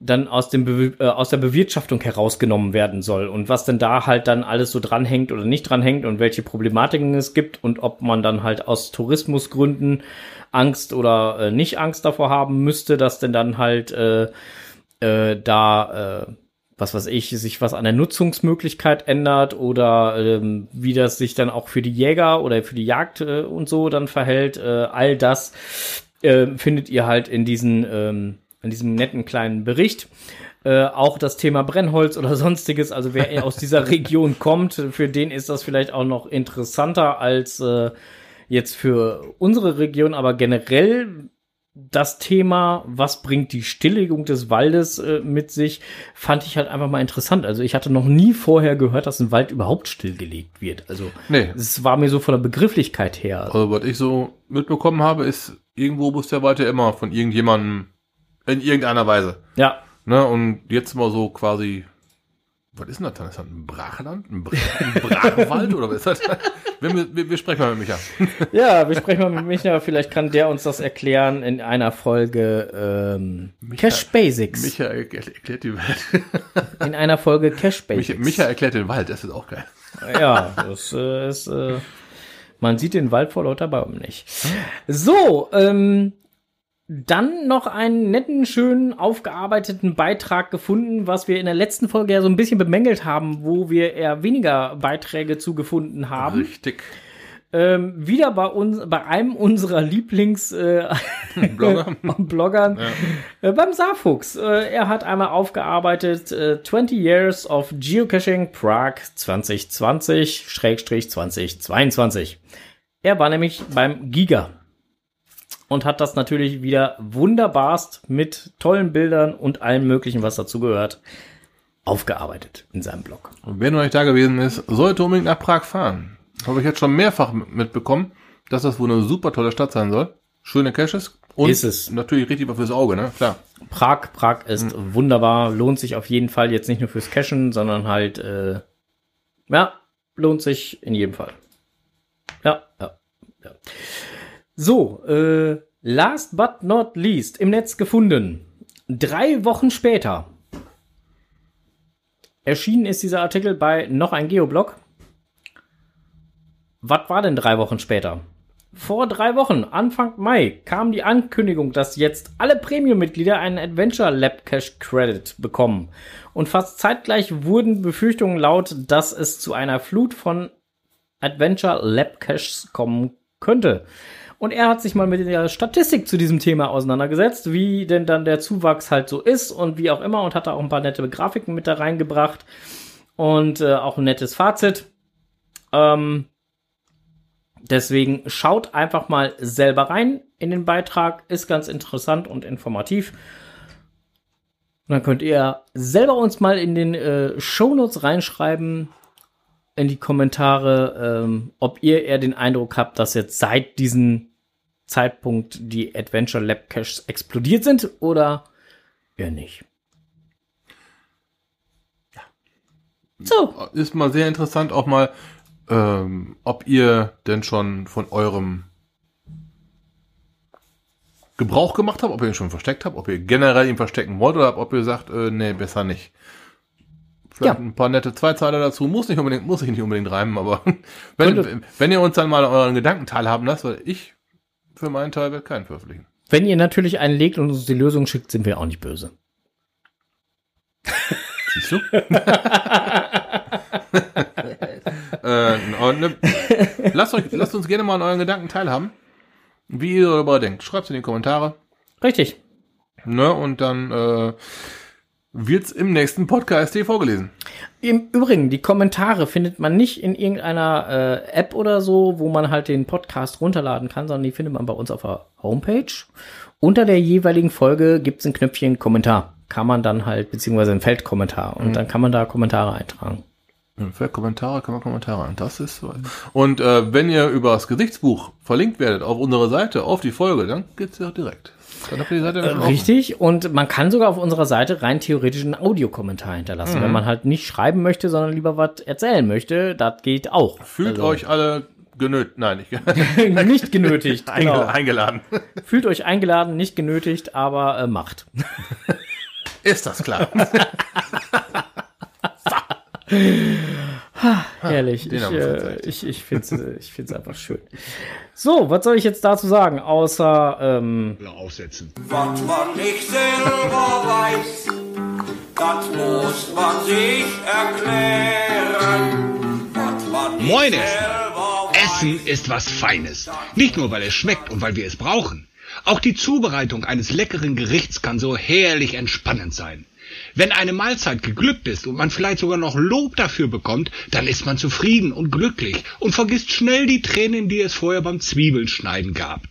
dann aus dem Be äh, aus der Bewirtschaftung herausgenommen werden soll und was denn da halt dann alles so dranhängt oder nicht dranhängt und welche Problematiken es gibt und ob man dann halt aus Tourismusgründen Angst oder äh, nicht Angst davor haben müsste, dass denn dann halt äh, äh, da äh, was weiß ich, sich was an der Nutzungsmöglichkeit ändert oder ähm, wie das sich dann auch für die Jäger oder für die Jagd äh, und so dann verhält. Äh, all das äh, findet ihr halt in diesen ähm, in diesem netten kleinen Bericht. Äh, auch das Thema Brennholz oder sonstiges, also wer aus dieser Region kommt, für den ist das vielleicht auch noch interessanter als äh, jetzt für unsere Region, aber generell das Thema, was bringt die Stilllegung des Waldes äh, mit sich, fand ich halt einfach mal interessant. Also ich hatte noch nie vorher gehört, dass ein Wald überhaupt stillgelegt wird. Also Nee. es war mir so von der Begrifflichkeit her. Also was ich so mitbekommen habe, ist, irgendwo muss der Wald ja immer von irgendjemandem in irgendeiner Weise. Ja, Ne? Und jetzt mal so quasi, was ist denn das dann? Ist das ein Brachland? Ein, Bra ein Brachwald oder was ist das? Wir, wir, wir sprechen mal mit Micha. Ja, wir sprechen mal mit Micha. Vielleicht kann der uns das erklären in einer Folge ähm, Cash Basics. Micha erklärt, erklärt die Welt. In einer Folge Cash Basics. Micha, Micha erklärt den Wald, das ist auch geil. Ja, das äh, ist. Äh, man sieht den Wald vor lauter Bäumen nicht. So, ähm, dann noch einen netten, schönen, aufgearbeiteten Beitrag gefunden, was wir in der letzten Folge ja so ein bisschen bemängelt haben, wo wir eher weniger Beiträge zugefunden haben. Richtig. Ähm, wieder bei uns, bei einem unserer Lieblings äh, Blogger. Bloggern, äh, beim Saarfuchs. Äh, er hat einmal aufgearbeitet äh, 20 Years of Geocaching Prague 2020-2022. Er war nämlich beim Giga und hat das natürlich wieder wunderbarst mit tollen Bildern und allem möglichen, was dazugehört, aufgearbeitet in seinem Blog. Und wer noch nicht da gewesen ist, sollte unbedingt nach Prag fahren. Habe ich jetzt schon mehrfach mitbekommen, dass das wohl eine super tolle Stadt sein soll. Schöne Caches. Und Ist es. natürlich richtig was fürs Auge, ne? Klar. Prag, Prag ist wunderbar, lohnt sich auf jeden Fall jetzt nicht nur fürs Cashen, sondern halt, äh, ja, lohnt sich in jedem Fall. Ja, ja, ja. So, äh, last but not least, im Netz gefunden. Drei Wochen später erschienen ist dieser Artikel bei noch ein Geoblog. Was war denn drei Wochen später? Vor drei Wochen, Anfang Mai, kam die Ankündigung, dass jetzt alle Premium-Mitglieder einen Adventure Lab Cache Credit bekommen. Und fast zeitgleich wurden Befürchtungen laut, dass es zu einer Flut von Adventure Lab Caches kommen könnte. Und er hat sich mal mit der Statistik zu diesem Thema auseinandergesetzt, wie denn dann der Zuwachs halt so ist und wie auch immer und hat da auch ein paar nette Grafiken mit da reingebracht und äh, auch ein nettes Fazit. Ähm, Deswegen schaut einfach mal selber rein in den Beitrag, ist ganz interessant und informativ. Und dann könnt ihr selber uns mal in den äh, Shownotes reinschreiben, in die Kommentare, ähm, ob ihr eher den Eindruck habt, dass jetzt seit diesem Zeitpunkt die Adventure Lab Caches explodiert sind oder eher nicht. So, Ist mal sehr interessant auch mal, ähm, ob ihr denn schon von eurem Gebrauch gemacht habt, ob ihr ihn schon versteckt habt, ob ihr generell ihn verstecken wollt oder ob ihr sagt, äh, nee, besser nicht. Vielleicht Ja. ein paar nette Zweizeiler dazu, muss nicht unbedingt, muss ich nicht unbedingt reimen, aber wenn, wenn ihr uns dann mal euren Gedanken teilhaben lasst, weil ich für meinen Teil werde keinen veröffentlichen. wenn ihr natürlich einen legt und uns die Lösung schickt, sind wir auch nicht böse. Siehst du? äh, und ne, lasst, euch, lasst uns gerne mal an euren Gedanken teilhaben, wie ihr darüber denkt. Schreibt in die Kommentare. Richtig. Ne, und dann äh, wird's im nächsten Podcast hier vorgelesen. Im Übrigen, die Kommentare findet man nicht in irgendeiner äh, App oder so, wo man halt den Podcast runterladen kann, sondern die findet man bei uns auf der Homepage. Unter der jeweiligen Folge gibt's ein Knöpfchen Kommentar. Kann man dann halt, beziehungsweise ein Feldkommentar. Und dann kann man da Kommentare eintragen. Für Kommentare kann man Kommentare an. Das ist so. Und äh, wenn ihr über das Gesichtsbuch verlinkt werdet auf unserer Seite, auf die Folge, dann geht's ja direkt. Dann habt ihr die Seite Äh. Richtig. Und man kann sogar auf unserer Seite rein theoretisch einen Audiokommentar hinterlassen. Wenn man halt nicht schreiben möchte, sondern lieber was erzählen möchte, das geht auch. Fühlt Also, euch alle genötigt, nein, nicht nicht genötigt. genau. eingeladen. Fühlt euch eingeladen, nicht genötigt, aber äh, macht. Ist das klar? Herrlich. den ich äh, verzeihlt. ich, ich finde es ich find's einfach schön. So, was soll ich jetzt dazu sagen? Außer, ähm, aufsetzen. Was man nicht selber weiß, das muss man sich erklären. Was man nicht Moin, Essen ist was Feines. Nicht nur, weil es schmeckt und weil wir es brauchen. Auch die Zubereitung eines leckeren Gerichts kann so herrlich entspannend sein. Wenn eine Mahlzeit geglückt ist und man vielleicht sogar noch Lob dafür bekommt, dann ist man zufrieden und glücklich und vergisst schnell die Tränen, die es vorher beim Zwiebelschneiden gab.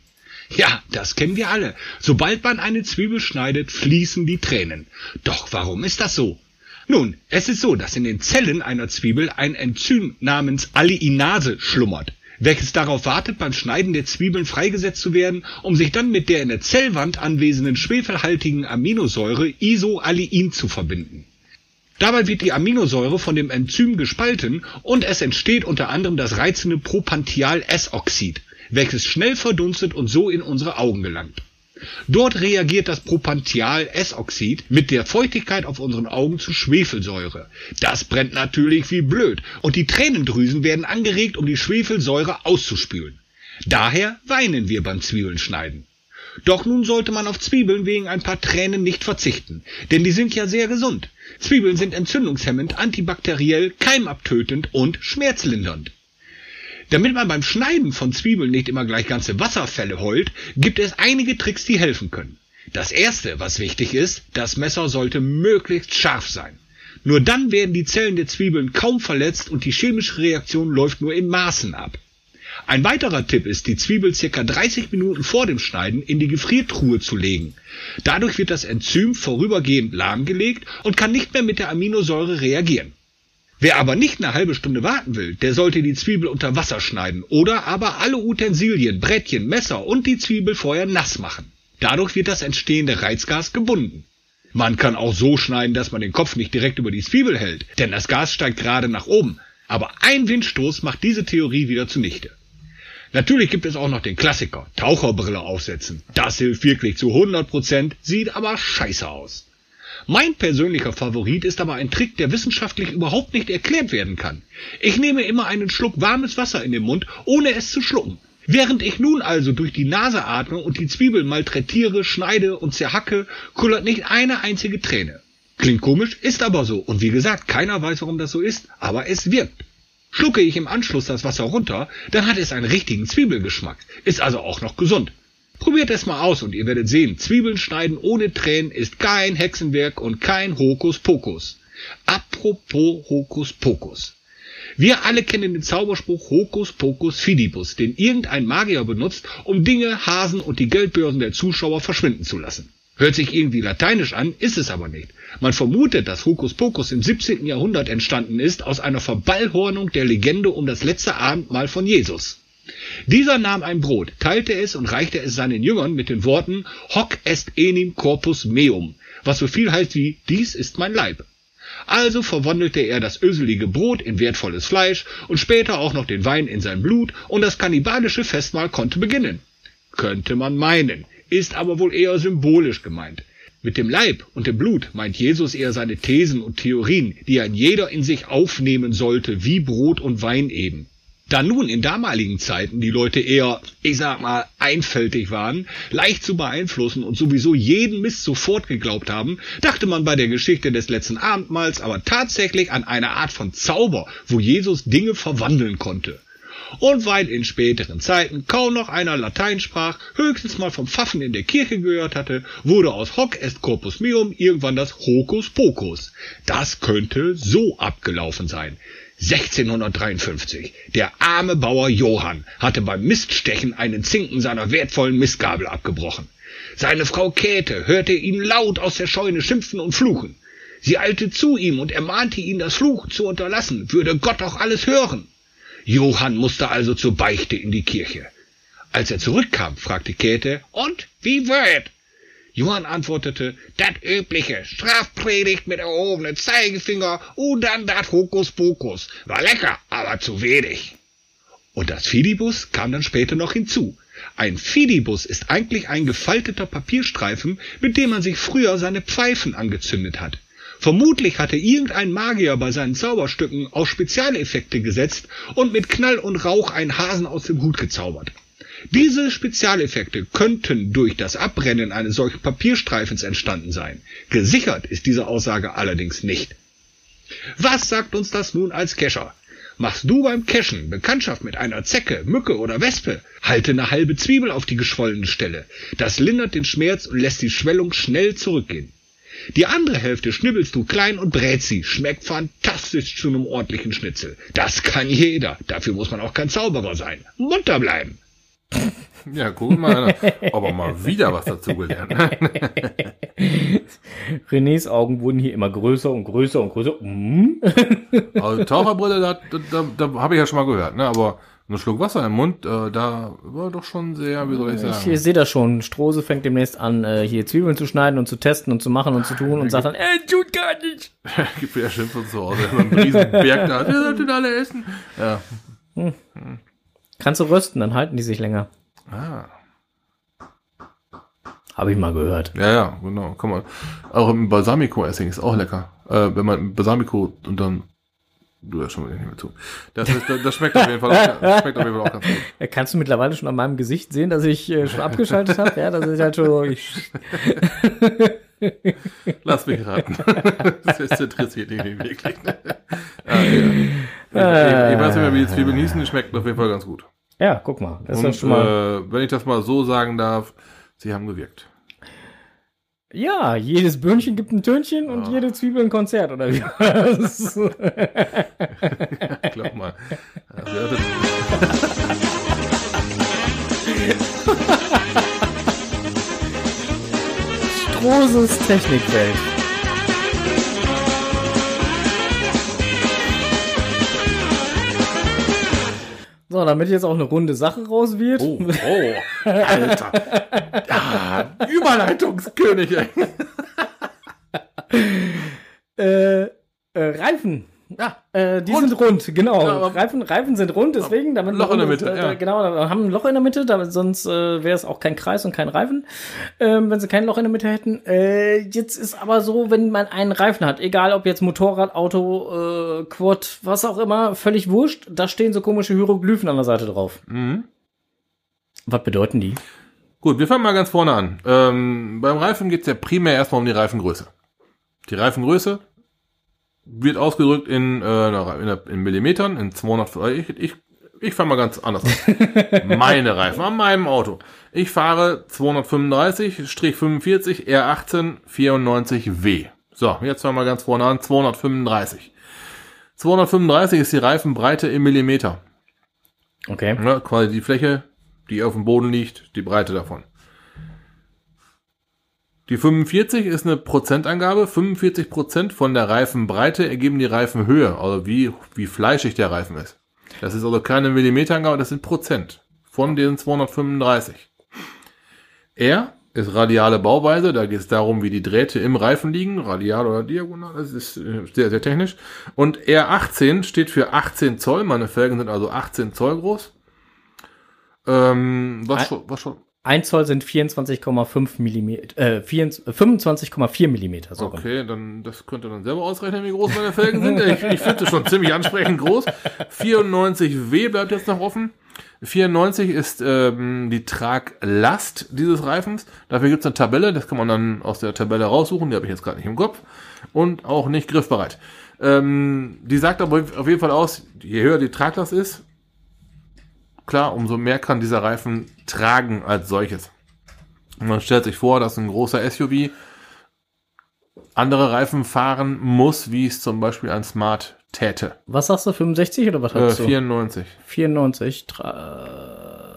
Ja, das kennen wir alle. Sobald man eine Zwiebel schneidet, fließen die Tränen. Doch warum ist das so? Nun, es ist so, dass in den Zellen einer Zwiebel ein Enzym namens Alliinase schlummert, welches darauf wartet, beim Schneiden der Zwiebeln freigesetzt zu werden, um sich dann mit der in der Zellwand anwesenden schwefelhaltigen Aminosäure Isoalliin zu verbinden. Dabei wird die Aminosäure von dem Enzym gespalten und es entsteht unter anderem das reizende Propantial-S-Oxid, welches schnell verdunstet und so in unsere Augen gelangt. Dort reagiert das Propantial-S-Oxid mit der Feuchtigkeit auf unseren Augen zu Schwefelsäure. Das brennt natürlich wie blöd und die Tränendrüsen werden angeregt, um die Schwefelsäure auszuspülen. Daher weinen wir beim Zwiebelschneiden. Doch nun sollte man auf Zwiebeln wegen ein paar Tränen nicht verzichten, denn die sind ja sehr gesund. Zwiebeln sind entzündungshemmend, antibakteriell, keimabtötend und schmerzlindernd. Damit man beim Schneiden von Zwiebeln nicht immer gleich ganze Wasserfälle heult, gibt es einige Tricks, die helfen können. Das erste, was wichtig ist, das Messer sollte möglichst scharf sein. Nur dann werden die Zellen der Zwiebeln kaum verletzt und die chemische Reaktion läuft nur in Maßen ab. Ein weiterer Tipp ist, die Zwiebel circa 30 Minuten vor dem Schneiden in die Gefriertruhe zu legen. Dadurch wird das Enzym vorübergehend lahmgelegt und kann nicht mehr mit der Aminosäure reagieren. Wer aber nicht eine halbe Stunde warten will, der sollte die Zwiebel unter Wasser schneiden oder aber alle Utensilien, Brettchen, Messer und die Zwiebel vorher nass machen. Dadurch wird das entstehende Reizgas gebunden. Man kann auch so schneiden, dass man den Kopf nicht direkt über die Zwiebel hält, denn das Gas steigt gerade nach oben. Aber ein Windstoß macht diese Theorie wieder zunichte. Natürlich gibt es auch noch den Klassiker, Taucherbrille aufsetzen. Das hilft wirklich zu 100%, sieht aber scheiße aus. Mein persönlicher Favorit ist aber ein Trick, der wissenschaftlich überhaupt nicht erklärt werden kann. Ich nehme immer einen Schluck warmes Wasser in den Mund, ohne es zu schlucken. Während ich nun also durch die Nase atme und die Zwiebel malträtiere, schneide und zerhacke, kullert nicht eine einzige Träne. Klingt komisch, ist aber so. Und wie gesagt, keiner weiß, warum das so ist, aber es wirkt. Schlucke ich im Anschluss das Wasser runter, dann hat es einen richtigen Zwiebelgeschmack, ist also auch noch gesund. Probiert es mal aus und ihr werdet sehen, Zwiebeln schneiden ohne Tränen ist kein Hexenwerk und kein Hokuspokus. Apropos Hokuspokus. Wir alle kennen den Zauberspruch Hokus Pokus Fidibus, den irgendein Magier benutzt, um Dinge, Hasen und die Geldbörsen der Zuschauer verschwinden zu lassen. Hört sich irgendwie lateinisch an, ist es aber nicht. Man vermutet, dass Hokus Pokus im 17. Jahrhundert entstanden ist aus einer Verballhornung der Legende um das letzte Abendmahl von Jesus. Dieser nahm ein Brot, teilte es und reichte es seinen Jüngern mit den Worten Hoc est enim corpus meum, was so viel heißt wie dies ist mein Leib. Also verwandelte er das öselige Brot in wertvolles Fleisch und später auch noch den Wein in sein Blut und das kannibalische Festmahl konnte beginnen. Könnte man meinen, ist aber wohl eher symbolisch gemeint. Mit dem Leib und dem Blut meint Jesus eher seine Thesen und Theorien, die ein jeder in sich aufnehmen sollte, wie Brot und Wein eben. Da nun in damaligen Zeiten die Leute eher, ich sag mal, einfältig waren, leicht zu beeinflussen und sowieso jeden Mist sofort geglaubt haben, dachte man bei der Geschichte des letzten Abendmahls aber tatsächlich an eine Art von Zauber, wo Jesus Dinge verwandeln konnte. Und weil in späteren Zeiten kaum noch einer Latein sprach, höchstens mal vom Pfaffen in der Kirche gehört hatte, wurde aus Hoc est corpus meum irgendwann das Hokus Pokus. Das könnte so abgelaufen sein. 1653. Der arme Bauer Johann hatte beim Miststechen einen Zinken seiner wertvollen Mistgabel abgebrochen. Seine Frau Käthe hörte ihn laut aus der Scheune schimpfen und fluchen. Sie eilte zu ihm und ermahnte ihn, das Fluchen zu unterlassen, würde Gott auch alles hören. Johann musste also zur Beichte in die Kirche. Als er zurückkam, fragte Käthe, und wie wird? Johann antwortete, dat übliche, Strafpredigt mit erhobenen Zeigefinger und dann dat Hokuspokus. War lecker, aber zu wenig. Und das Fidibus kam dann später noch hinzu. Ein Fidibus ist eigentlich ein gefalteter Papierstreifen, mit dem man sich früher seine Pfeifen angezündet hat. Vermutlich hatte irgendein Magier bei seinen Zauberstücken auf Spezialeffekte gesetzt und mit Knall und Rauch einen Hasen aus dem Hut gezaubert. Diese Spezialeffekte könnten durch das Abbrennen eines solchen Papierstreifens entstanden sein. Gesichert ist diese Aussage allerdings nicht. Was sagt uns das nun als Kescher? Machst du beim Cashen Bekanntschaft mit einer Zecke, Mücke oder Wespe? Halte eine halbe Zwiebel auf die geschwollene Stelle. Das lindert den Schmerz und lässt die Schwellung schnell zurückgehen. Die andere Hälfte schnibbelst du klein und brät sie. Schmeckt fantastisch zu einem ordentlichen Schnitzel. Das kann jeder. Dafür muss man auch kein Zauberer sein. Munter bleiben. Ja, guck mal, aber mal wieder was dazugelernt. Renés Augen wurden hier immer größer und größer und größer. Mm. Also Taucherbrille, da, da, da, habe ich ja schon mal gehört, ne? Aber ein Schluck Wasser im Mund, äh, da war doch schon sehr, wie soll ich Ich sagen? sehe das schon. Strose fängt demnächst an, äh, hier Zwiebeln zu schneiden und zu testen und zu machen und zu tun und sagt dann, äh, tut gar nicht. Gibt wieder Schimpf und zu Hause. So ein Riesenberg da. Wir sollten alle essen. Ja. Kannst du rösten, dann halten die sich länger. Ah. Habe ich mal gehört. Ja, ja, genau. Kann man. Auch im Balsamico-Essing ist auch lecker. Äh, wenn man Balsamico und dann. Du hörst schon wieder nicht mehr zu. Das, ist, das schmeckt auf jeden Fall auch, das schmeckt auf jeden Fall auch ganz gut. Kannst du mittlerweile schon an meinem Gesicht sehen, dass ich äh, schon abgeschaltet habe? Ja, das ist halt schon. Ich, Lass mich raten. Das interessiert nicht wirklich. Ah, ja. Ich, ich weiß nicht mehr, wie die Zwiebeln hießen. Die schmecken auf jeden Fall ganz gut. ja, guck mal. Das Und schon mal. äh, wenn ich das mal so sagen darf, sie haben gewirkt. Ja, jedes Böhnchen gibt ein Tönchen und jede Zwiebel ein Konzert, oder wie? Das- Glaub mal. Also, das, So, damit jetzt auch eine runde Sache raus wird. oh, oh, Alter. Ah, Überleitungskönig. Äh, äh, Reifen. Ja, Äh, die Rund. sind rund, genau. Ja, Reifen, Reifen sind rund, deswegen damit Loch in der Mitte, äh, ja. Genau, da haben ein Loch in der Mitte, damit, sonst äh, wäre es auch kein Kreis und kein Reifen, ähm, wenn sie kein Loch in der Mitte hätten. Äh, jetzt ist aber so, wenn man einen Reifen hat, egal ob jetzt Motorrad, Auto, äh, Quad, was auch immer, völlig wurscht, da stehen so komische Hieroglyphen an der Seite drauf. Mhm. Was bedeuten die? Gut, wir fangen mal ganz vorne an. Ähm, beim Reifen geht es ja primär erstmal um die Reifengröße. Die Reifengröße wird ausgedrückt in, äh, in, in Millimetern, in 200. äh, Ich, ich, ich fange mal ganz anders an. Meine Reifen an meinem Auto. Ich fahre 235-45 R18 94W. So, jetzt fangen wir ganz vorne an. 235. 235 ist die Reifenbreite im Millimeter. Okay. Ja, quasi die Fläche, die auf dem Boden liegt, die Breite davon. Die 45 ist eine Prozentangabe. 45 Prozent von der Reifenbreite ergeben die Reifenhöhe, also wie, wie fleischig der Reifen ist. Das ist also keine Millimeterangabe, das sind Prozent von den 235. R ist radiale Bauweise, da geht es darum, wie die Drähte im Reifen liegen, radial oder diagonal, das ist äh, sehr, sehr technisch. Und R18 steht für 18 Zoll, meine Felgen sind also 18 Zoll groß. Ähm, was schon, was schon, 1 Zoll sind 24,5 Millimeter, äh, 24 25,4 Millimeter, so. Okay, dann das könnt ihr dann selber ausrechnen, wie groß meine Felgen sind. Ich, ich finde schon ziemlich ansprechend groß. 94W bleibt jetzt noch offen. 94 ist ähm, die Traglast dieses Reifens. Dafür gibt es eine Tabelle, das kann man dann aus der Tabelle raussuchen, die habe ich jetzt gerade nicht im Kopf. Und auch nicht griffbereit. Ähm, die sagt aber auf jeden Fall aus, je höher die Traglast ist, klar, umso mehr kann dieser Reifen tragen als solches. Und man stellt sich vor, dass ein großer SUV andere Reifen fahren muss, wie es zum Beispiel ein Smart täte. Was sagst du, 65 oder was Äh, hast du? 94. 94. Tra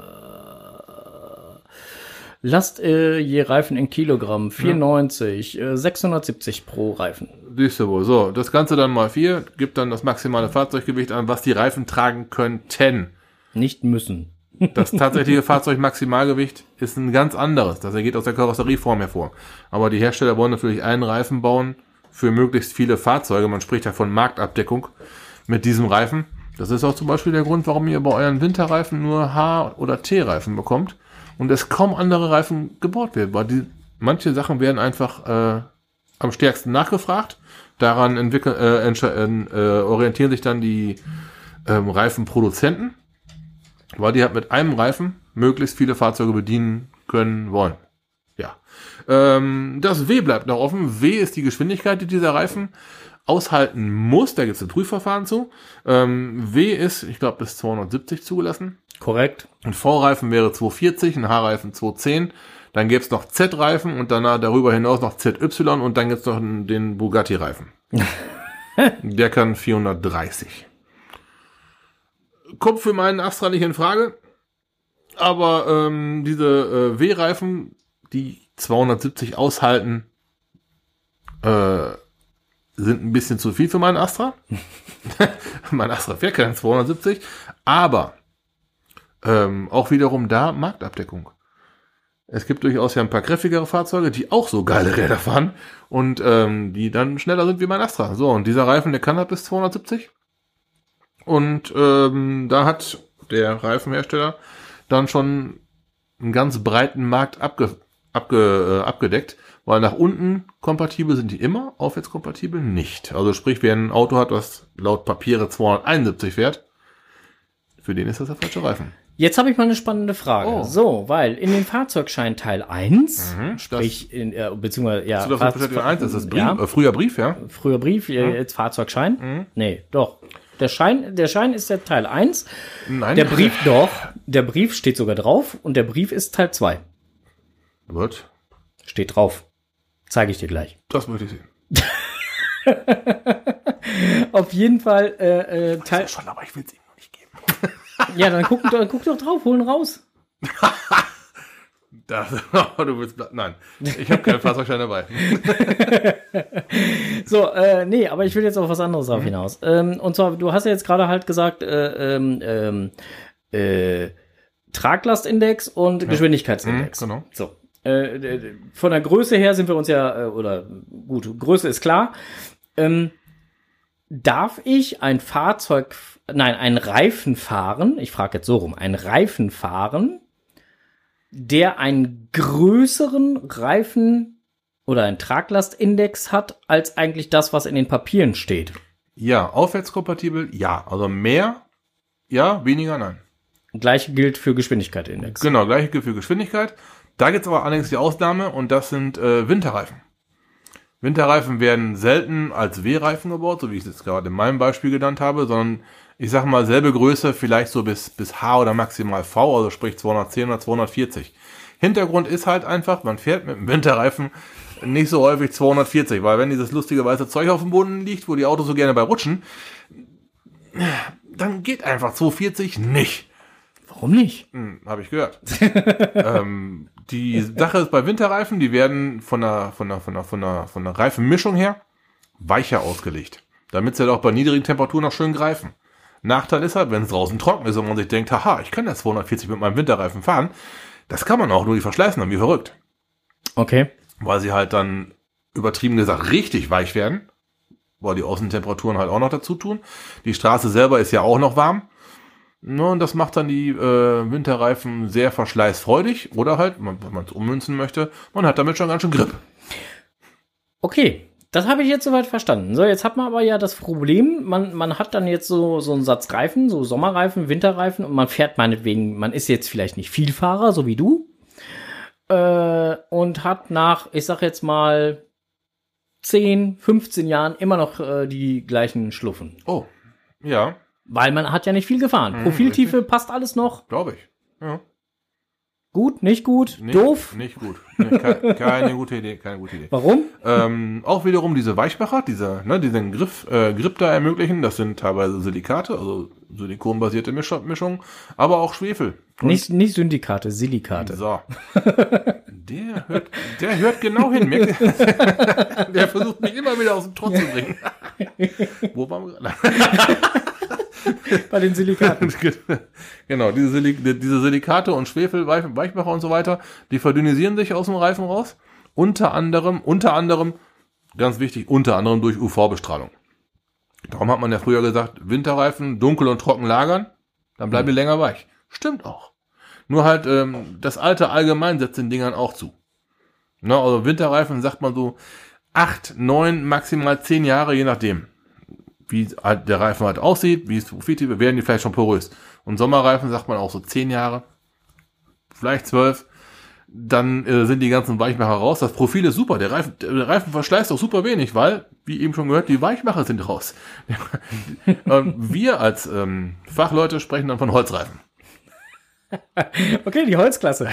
Last äh, je Reifen in Kilogramm. 94. Äh, 670 pro Reifen. Siehst du wohl. So, das Ganze dann mal 4 gibt dann das maximale Fahrzeuggewicht an, was die Reifen tragen könnten. Nicht müssen. Das tatsächliche Fahrzeugmaximalgewicht ist ein ganz anderes. Das geht aus der Karosserieform hervor. Aber die Hersteller wollen natürlich einen Reifen bauen für möglichst viele Fahrzeuge. Man spricht ja von Marktabdeckung mit diesem Reifen. Das ist auch zum Beispiel der Grund, warum ihr bei euren Winterreifen nur H- oder T-Reifen bekommt. und es kaum andere Reifen gebaut werden. Weil die, manche Sachen werden einfach äh, am stärksten nachgefragt. Daran entwickeln, äh, entsche- äh, orientieren sich dann die ähm, Reifenproduzenten, weil die halt mit einem Reifen möglichst viele Fahrzeuge bedienen können wollen. Ja. Ähm, das W bleibt noch offen. W ist die Geschwindigkeit, die dieser Reifen aushalten muss. Da gibt es ein Prüfverfahren zu. Ähm, w ist, ich glaube, bis 270 zugelassen. Korrekt. Ein V-Reifen wäre 240, ein H-Reifen 210. Dann gäbe es noch Z-Reifen und danach darüber hinaus noch ZY und dann gibt es noch den Bugatti-Reifen. Der kann 430. Kommt für meinen Astra nicht in Frage. Aber ähm, diese äh, W-Reifen, die 270 aushalten, äh, sind ein bisschen zu viel für meinen Astra. mein Astra fährt keinen 270. Aber ähm, auch wiederum da Marktabdeckung. Es gibt durchaus ja ein paar kräftigere Fahrzeuge, die auch so geile Räder fahren und ähm, die dann schneller sind wie mein Astra. So, und dieser Reifen, der kann halt bis 270. Und ähm, da hat der Reifenhersteller dann schon einen ganz breiten Markt abge, abge, äh, abgedeckt, weil nach unten kompatibel sind die immer, aufwärts kompatibel nicht. Also sprich, wer ein Auto hat, was laut Papiere 271 fährt, für den ist das der falsche Reifen. Jetzt habe ich mal eine spannende Frage. Oh. So, weil in den Fahrzeugschein Teil 1, Mhm, sprich, in, äh, beziehungsweise, ja, Bestätigung 1 ist das Brief, ja, äh, früher Brief, ja? früher Brief, äh, jetzt Fahrzeugschein. Mhm. Nee, doch. Der Schein, der Schein ist der Teil 1. Nein. Der Brief doch. Der Brief steht sogar drauf und der Brief ist Teil 2. Wird. Steht drauf. Zeige ich dir gleich. Das möchte ich sehen. Auf jeden Fall äh, äh, Teil. Schon, aber ich will es ihm noch nicht geben. Ja, dann guck, dann guck doch drauf, holen raus. Das, du willst, nein, ich habe keinen Fahrzeugschein dabei. So, äh, nee, aber ich will jetzt auf was anderes Mhm. darauf hinaus. Ähm, und zwar, du hast ja jetzt gerade halt gesagt, äh, ähm, ähm, äh, Traglastindex und Geschwindigkeitsindex. Mhm, genau. So. Äh, von der Größe her sind wir uns ja, äh, oder gut, Größe ist klar. Ähm, darf ich ein Fahrzeug, nein, einen Reifen fahren, ich frage jetzt so rum, einen Reifen fahren, der einen größeren Reifen oder einen Traglastindex hat, als eigentlich das, was in den Papieren steht. Ja, aufwärtskompatibel, ja. Also mehr, ja, weniger, nein. Gleiche gilt für Geschwindigkeitsindex. Genau, gleiche für Geschwindigkeit. Da gibt's aber allerdings die Ausnahme und das sind äh, Winterreifen. Winterreifen werden selten als W-Reifen gebaut, so wie ich es jetzt gerade in meinem Beispiel genannt habe, sondern ich sage mal selbe Größe, vielleicht so bis, bis H oder maximal V, also sprich 210 oder 240. Hintergrund ist halt einfach, man fährt mit dem Winterreifen nicht so häufig 240, weil wenn dieses lustige weiße Zeug auf dem Boden liegt, wo die Autos so gerne bei rutschen, dann geht einfach 240 nicht. Warum nicht? Hm, Habe ich gehört. ähm, die Sache ist bei Winterreifen, die werden von der, von der, von der, von der, von der Reifenmischung her weicher ausgelegt. Damit sie halt auch bei niedrigen Temperaturen noch schön greifen. Nachteil ist halt, wenn es draußen trocken ist und man sich denkt, haha, ich kann ja 240 mit meinem Winterreifen fahren. Das kann man auch, nur die verschleißen dann wie verrückt. Okay. Weil sie halt dann, übertrieben gesagt, richtig weich werden. Weil die Außentemperaturen halt auch noch dazu tun. Die Straße selber ist ja auch noch warm. Ne, und das macht dann die äh, Winterreifen sehr verschleißfreudig. Oder halt, wenn man es ummünzen möchte, man hat damit schon ganz schön Grip. Okay. Das habe ich jetzt soweit verstanden. So, jetzt hat man aber ja das Problem, man, man hat dann jetzt so, so einen Satz Reifen, so Sommerreifen, Winterreifen und man fährt meinetwegen, man ist jetzt vielleicht nicht Vielfahrer, so wie du, äh, und hat nach, ich sag jetzt mal, 10, 15 Jahren immer noch äh, die gleichen Schluffen. Oh, ja, Weil man hat ja nicht viel gefahren. Profiltiefe passt alles noch. glaube ich. Ja. Gut, nicht gut, Nicht, doof. Nicht gut. Nee, ke keine gute Idee, keine gute Idee. Warum? Ähm, auch wiederum diese Weichmacher, diese, ne, diesen Griff, äh, Grip da ermöglichen, das sind teilweise Silikate, also silikonbasierte Misch Mischungen, aber auch Schwefel. Und- Nicht, nicht Syndikate, Silikate. So. Der hört, der hört genau hin. Der versucht mich immer wieder aus dem Trott zu bringen. Wo waren wir gerade? Bei den Silikaten. genau, diese, Silik diese Silikate und Schwefel, Weich Weichmacher und so weiter, die verdünnisieren sich aus dem Reifen raus. Unter anderem, unter anderem, ganz wichtig, unter anderem durch UV-Bestrahlung. Darum hat man ja früher gesagt, Winterreifen dunkel und trocken lagern, dann bleiben die länger weich. Stimmt auch. Nur halt, ähm, das Alter allgemein setzt den Dingern auch zu. Ne, also Winterreifen sagt man so acht, neun, maximal zehn Jahre, je nachdem. Wie halt der Reifen halt aussieht, wie es Profil werden die vielleicht schon porös. Und Sommerreifen sagt man auch so zehn Jahre, vielleicht zwölf. Dann äh, sind die ganzen Weichmacher raus. Das Profil ist super. Der Reifen, der Reifen verschleißt auch super wenig, weil, wie eben schon gehört, die Weichmacher sind raus. Wir als ähm, Fachleute sprechen dann von Holzreifen. Okay, die Holzklasse.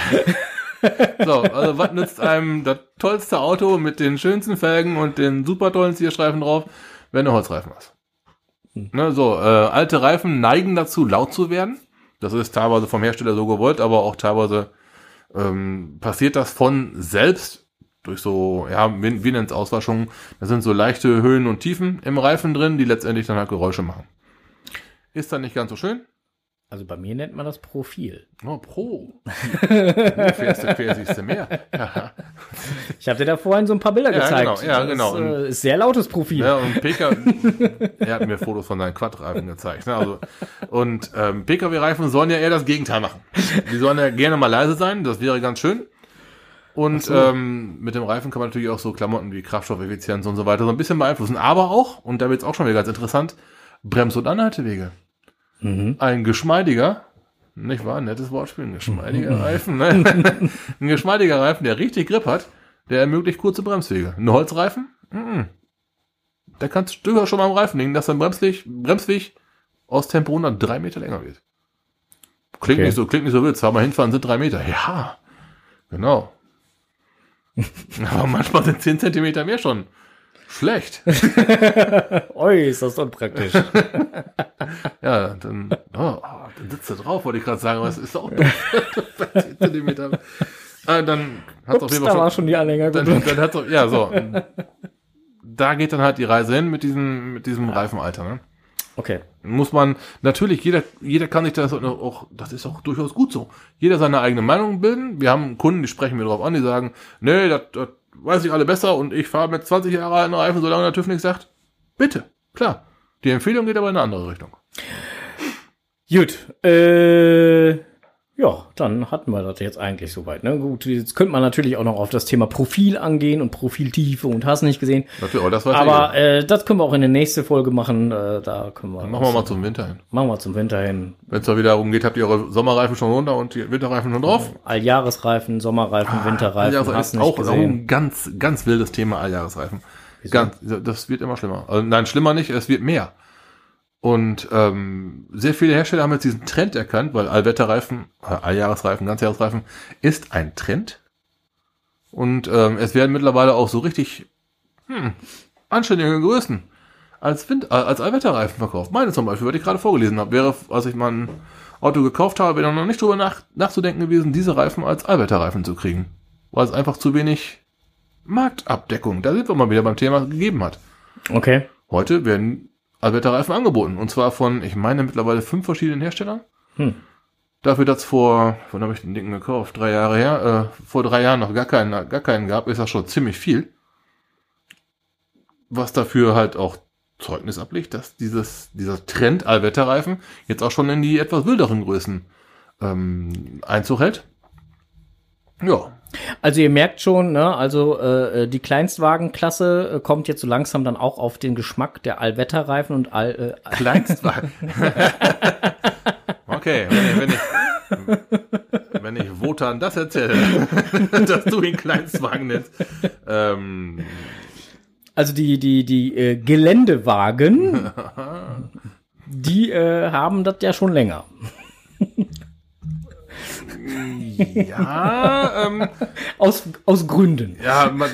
So, also was nützt einem das tollste Auto mit den schönsten Felgen und den super tollen Zierstreifen drauf, wenn du Holzreifen hast? Ne, so, äh, alte Reifen neigen dazu, laut zu werden. Das ist teilweise vom Hersteller so gewollt, aber auch teilweise ähm, passiert das von selbst durch so, ja, wie, wie nennt's Auswaschungen. Da sind so leichte Höhen und Tiefen im Reifen drin, die letztendlich dann halt Geräusche machen. Ist dann nicht ganz so schön. Also bei mir nennt man das Profil. Oh, Pro. Fährst siehst du mehr? Ja. Ich habe dir da vorhin so ein paar Bilder Ja, gezeigt. genau, ja, das genau. Ist, äh, ist sehr lautes Profil. Ja, und PK, er hat mir Fotos von seinen Quadreifen gezeigt. Ne? Also, und ähm, Pkw-Reifen sollen ja eher das Gegenteil machen. Die sollen ja gerne mal leise sein, das wäre ganz schön. Und ähm, mit dem Reifen kann man natürlich auch so Klamotten wie Kraftstoffeffizienz und so weiter so ein bisschen beeinflussen. Aber auch, und da wird's auch schon wieder ganz interessant, Brems- und Anhaltewege. Ein geschmeidiger, nicht wahr, nettes Wortspiel, ein geschmeidiger Reifen, ne? ein geschmeidiger Reifen, der richtig Grip hat, der ermöglicht kurze Bremswege. Ein Holzreifen? Mhm. Da kannst du durchaus schon mal am Reifen liegen, dass dein Bremsweg, Bremsweg aus Tempo 100 drei Meter länger wird. Klingt Okay. nicht so, klingt nicht so wild. Zweimal hinfahren sind drei Meter. Ja, genau. Aber manchmal sind 10 Zentimeter mehr schon schlecht. Oi, ist das unpraktisch. Ja, dann, oh, oh, dann sitzt er drauf, wollte ich gerade sagen, aber es ist auch doof. Bei 10 Zentimeter. Äh, dann hat auf Ups, jeden da Fall war schon, schon die Anhänger dann, dann hat's auch, ja, so. Da geht dann halt die Reise hin mit diesem, mit diesem Reifenalter, ne? Okay. muss man natürlich jeder jeder kann sich das auch das ist auch durchaus gut so jeder seine eigene Meinung bilden wir haben Kunden die sprechen mir drauf an die sagen nee das, das weiß ich alle besser und ich fahre mit 20 Jahre alten Reifen solange der TÜV nichts sagt bitte klar die Empfehlung geht aber in eine andere Richtung Gut. Äh, ja, dann hatten wir das jetzt eigentlich soweit. Ne? Gut, jetzt könnte man natürlich auch noch auf das Thema Profil angehen und Profiltiefe und hast nicht gesehen. Natürlich, aber das weiß Aber äh, das können wir auch in der nächsten Folge machen. Äh, da können wir. machen wir mal zum Winter hin Machen wir zum Winter hin. wenn es mal wieder darum geht habt ihr eure Sommerreifen schon runter und die Winterreifen schon drauf Alljahresreifen, Sommerreifen, Winterreifen. Alljahresreifen hast ist nicht auch, auch gesehen. ein ganz ganz wildes Thema Alljahresreifen ganz das wird immer schlimmer also, nein schlimmer nicht es wird mehr Und ähm, sehr viele Hersteller haben jetzt diesen Trend erkannt, weil Allwetterreifen, äh, Alljahresreifen, Ganzjahresreifen ist ein Trend. Und ähm, es werden mittlerweile auch so richtig hm, anständige Größen als, Wind, äh, als Allwetterreifen verkauft. Meine zum Beispiel, was ich gerade vorgelesen habe, wäre, als ich mein Auto gekauft habe, wäre noch nicht drüber nach, nachzudenken gewesen, diese Reifen als Allwetterreifen zu kriegen. Weil es einfach zu wenig Marktabdeckung, da sind wir mal wieder beim Thema, gegeben hat. Okay. Heute werden Allwetterreifen angeboten. Und zwar von, ich meine, mittlerweile fünf verschiedenen Herstellern. Hm. Dafür, dass vor, wann habe ich den Dicken gekauft? Drei Jahre her, äh, vor drei Jahren noch gar keinen, gar keinen gab, ist das schon ziemlich viel. Was dafür halt auch Zeugnis ablegt, dass dieses, dieser Trend Allwetterreifen jetzt auch schon in die etwas wilderen Größen ähm, Einzug hält. Ja, Also ihr merkt schon, ne, also äh, die Kleinstwagenklasse äh, kommt jetzt so langsam dann auch auf den Geschmack der Allwetterreifen und All, äh, Kleinstwagen. okay, wenn ich, wenn ich, wenn ich Wotan das erzähle, dass du ihn Kleinstwagen nennst. Ähm, also die die die äh, Geländewagen, die äh, haben das ja schon länger. Ja, ähm, Aus aus Gründen. ja, man,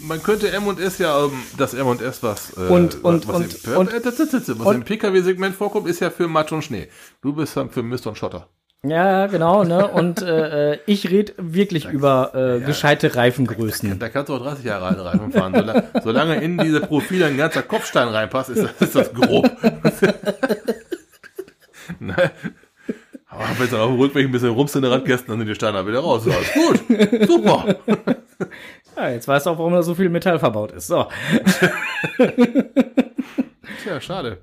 man könnte M&S ja, ähm, das M&S, was, äh, Und- und- was, und- im, und- äh, was und- im PKW-Segment vorkommt, ist ja für Matsch und Schnee. Du bist dann für Mist und Schotter. Ja, genau, ne? Und äh, äh, ich rede wirklich über äh, gescheite Reifengrößen. Da kannst du auch 30 Jahre alte Reifen fahren. Solange, solange in diese Profile ein ganzer Kopfstein reinpasst, ist das, ist das grob. ne? Aber wenn es dann auf dem Rückweg ein bisschen rumst in der Radkästen, dann sind die Steine wieder raus. Ist gut. Super. Ja, jetzt weißt du auch, warum da so viel Metall verbaut ist. So. Tja, schade.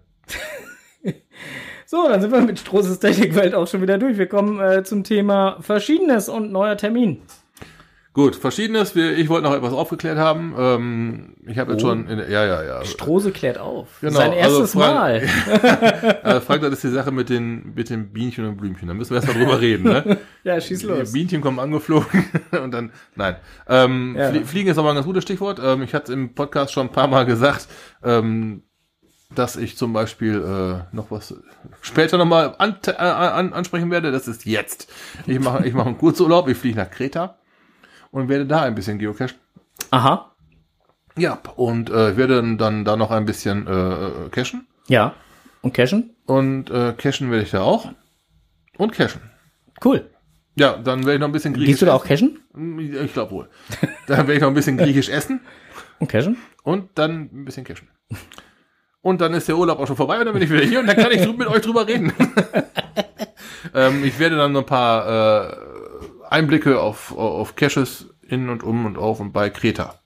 So, dann sind wir mit Strohses Technikwelt auch schon wieder durch. Wir kommen äh, zum Thema Verschiedenes und neuer Termin. Gut, verschiedenes. Wir, ich wollte noch etwas aufgeklärt haben. Ähm, ich habe jetzt schon, in, ja, ja, ja. Strose klärt auf. Genau, Sein also erstes Frank- Mal. Äh, Frank, das ist die Sache mit den, mit den Bienchen und Blümchen. Da müssen wir erst mal drüber reden, ne? Ja, schieß Die los. Bienchen kommen angeflogen und dann, nein. Ähm, Ja. Flie Fliegen ist aber ein ganz gutes Stichwort. Ähm, ich hatte im Podcast schon ein paar Mal gesagt, ähm, dass ich zum Beispiel äh, noch was später nochmal an, äh, an, ansprechen werde. Das ist jetzt. Ich mache ich mache einen Kurzurlaub, ich fliege nach Kreta und werde da ein bisschen geocachen. Aha. Ja, und äh, ich werde dann, dann da noch ein bisschen äh, cashen. Ja. Und cashen? Und äh, cashen werde ich da auch. Und cashen. Cool. Ja, dann werde ich noch ein bisschen griechisch Gehst du da auch cashen? essen. Ich glaube wohl. Dann werde ich noch ein bisschen griechisch essen Und cashen? und dann ein bisschen cashen. Und dann ist der Urlaub auch schon vorbei und dann bin ich wieder hier und dann kann ich mit euch drüber reden. ähm, ich werde dann noch ein paar äh, Einblicke auf, auf Caches in und um und auf und bei Kreta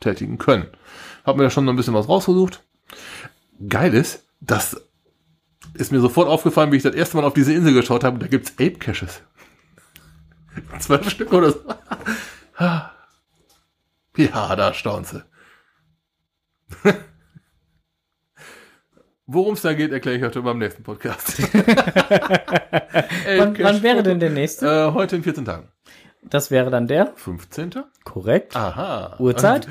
tätigen können. Hab mir da schon so ein bisschen was rausgesucht. Geil ist, das ist mir sofort aufgefallen, wie ich das erste Mal auf diese Insel geschaut habe. Da gibt's Ape Caches. Zwölf Stück oder so. Ja, da staunst du. Worum es da geht, erkläre ich heute beim nächsten Podcast. Wann, wann wäre denn der nächste? Äh, heute in 14 Tagen. Das wäre dann der. 15. Korrekt. Aha. Uhrzeit?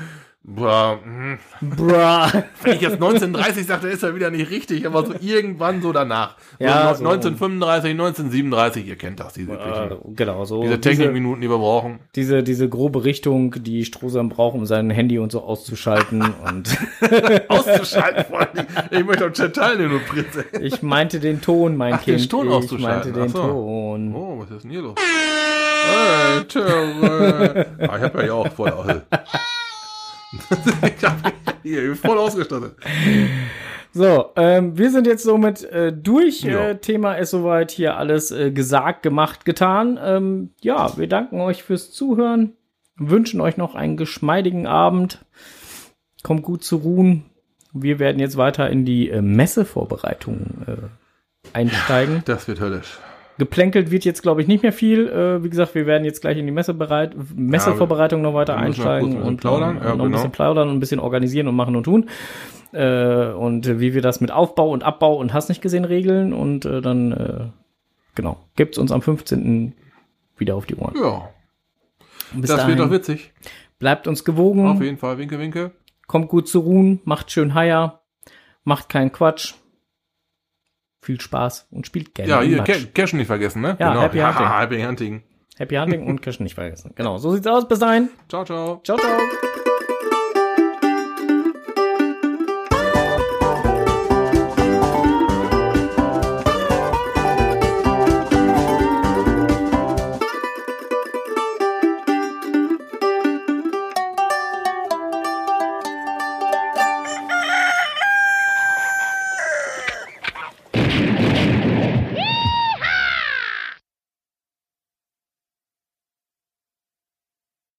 Boah, hm. Bra. wenn ich jetzt 1930 sage, dann ist er wieder nicht richtig, aber so irgendwann so danach. Ja, so so. 1935, 1937, ihr kennt das, diese, Äh, genau, so. diese Technikminuten, die wir brauchen. diese, diese grobe Richtung, die Strohsam braucht, um sein Handy und so auszuschalten. und Auszuschalten vor allem. Ich möchte am Chat teilnehmen und Prinz. ich meinte den Ton, mein Ach, den Kind. Ton ich auszuschalten. meinte den so. Ton. Oh, was ist denn hier los? Hey, ah, ich habe ja auch voll hier voll ausgestattet. So, ähm, wir sind jetzt somit äh, durch. Ja. Äh, Thema ist soweit hier alles äh, gesagt, gemacht, getan. Ähm, ja, wir danken euch fürs Zuhören, wünschen euch noch einen geschmeidigen Abend. Kommt gut zu ruhen. Wir werden jetzt weiter in die äh, Messevorbereitung äh, einsteigen. Das wird höllisch. Geplänkelt wird jetzt, glaube ich, nicht mehr viel. Äh, wie gesagt, wir werden jetzt gleich in die Messebereit Messevorbereitung noch weiter einsteigen ein und plaudern. noch, Ja, noch ein genau. bisschen plaudern und ein bisschen organisieren und machen und tun. Äh, und wie wir das mit Aufbau und Abbau und hast nicht gesehen regeln. Und äh, dann, äh, genau, gibt's uns am 15. wieder auf die Ohren. Ja, Bis das dahin, wird doch witzig. bleibt uns gewogen, Auf jeden Fall. Winke, winke. kommt gut zu ruhen, macht schön Haier, macht keinen Quatsch. Viel Spaß und spielt gerne. Ja, hier, Matsch. Ca- Cashen nicht vergessen, ne? Ja, Happy Hunting. Happy Hunting. Happy Hunting und Cash nicht vergessen. Genau, so sieht's aus. Bis dahin. Ciao, ciao. Ciao, ciao.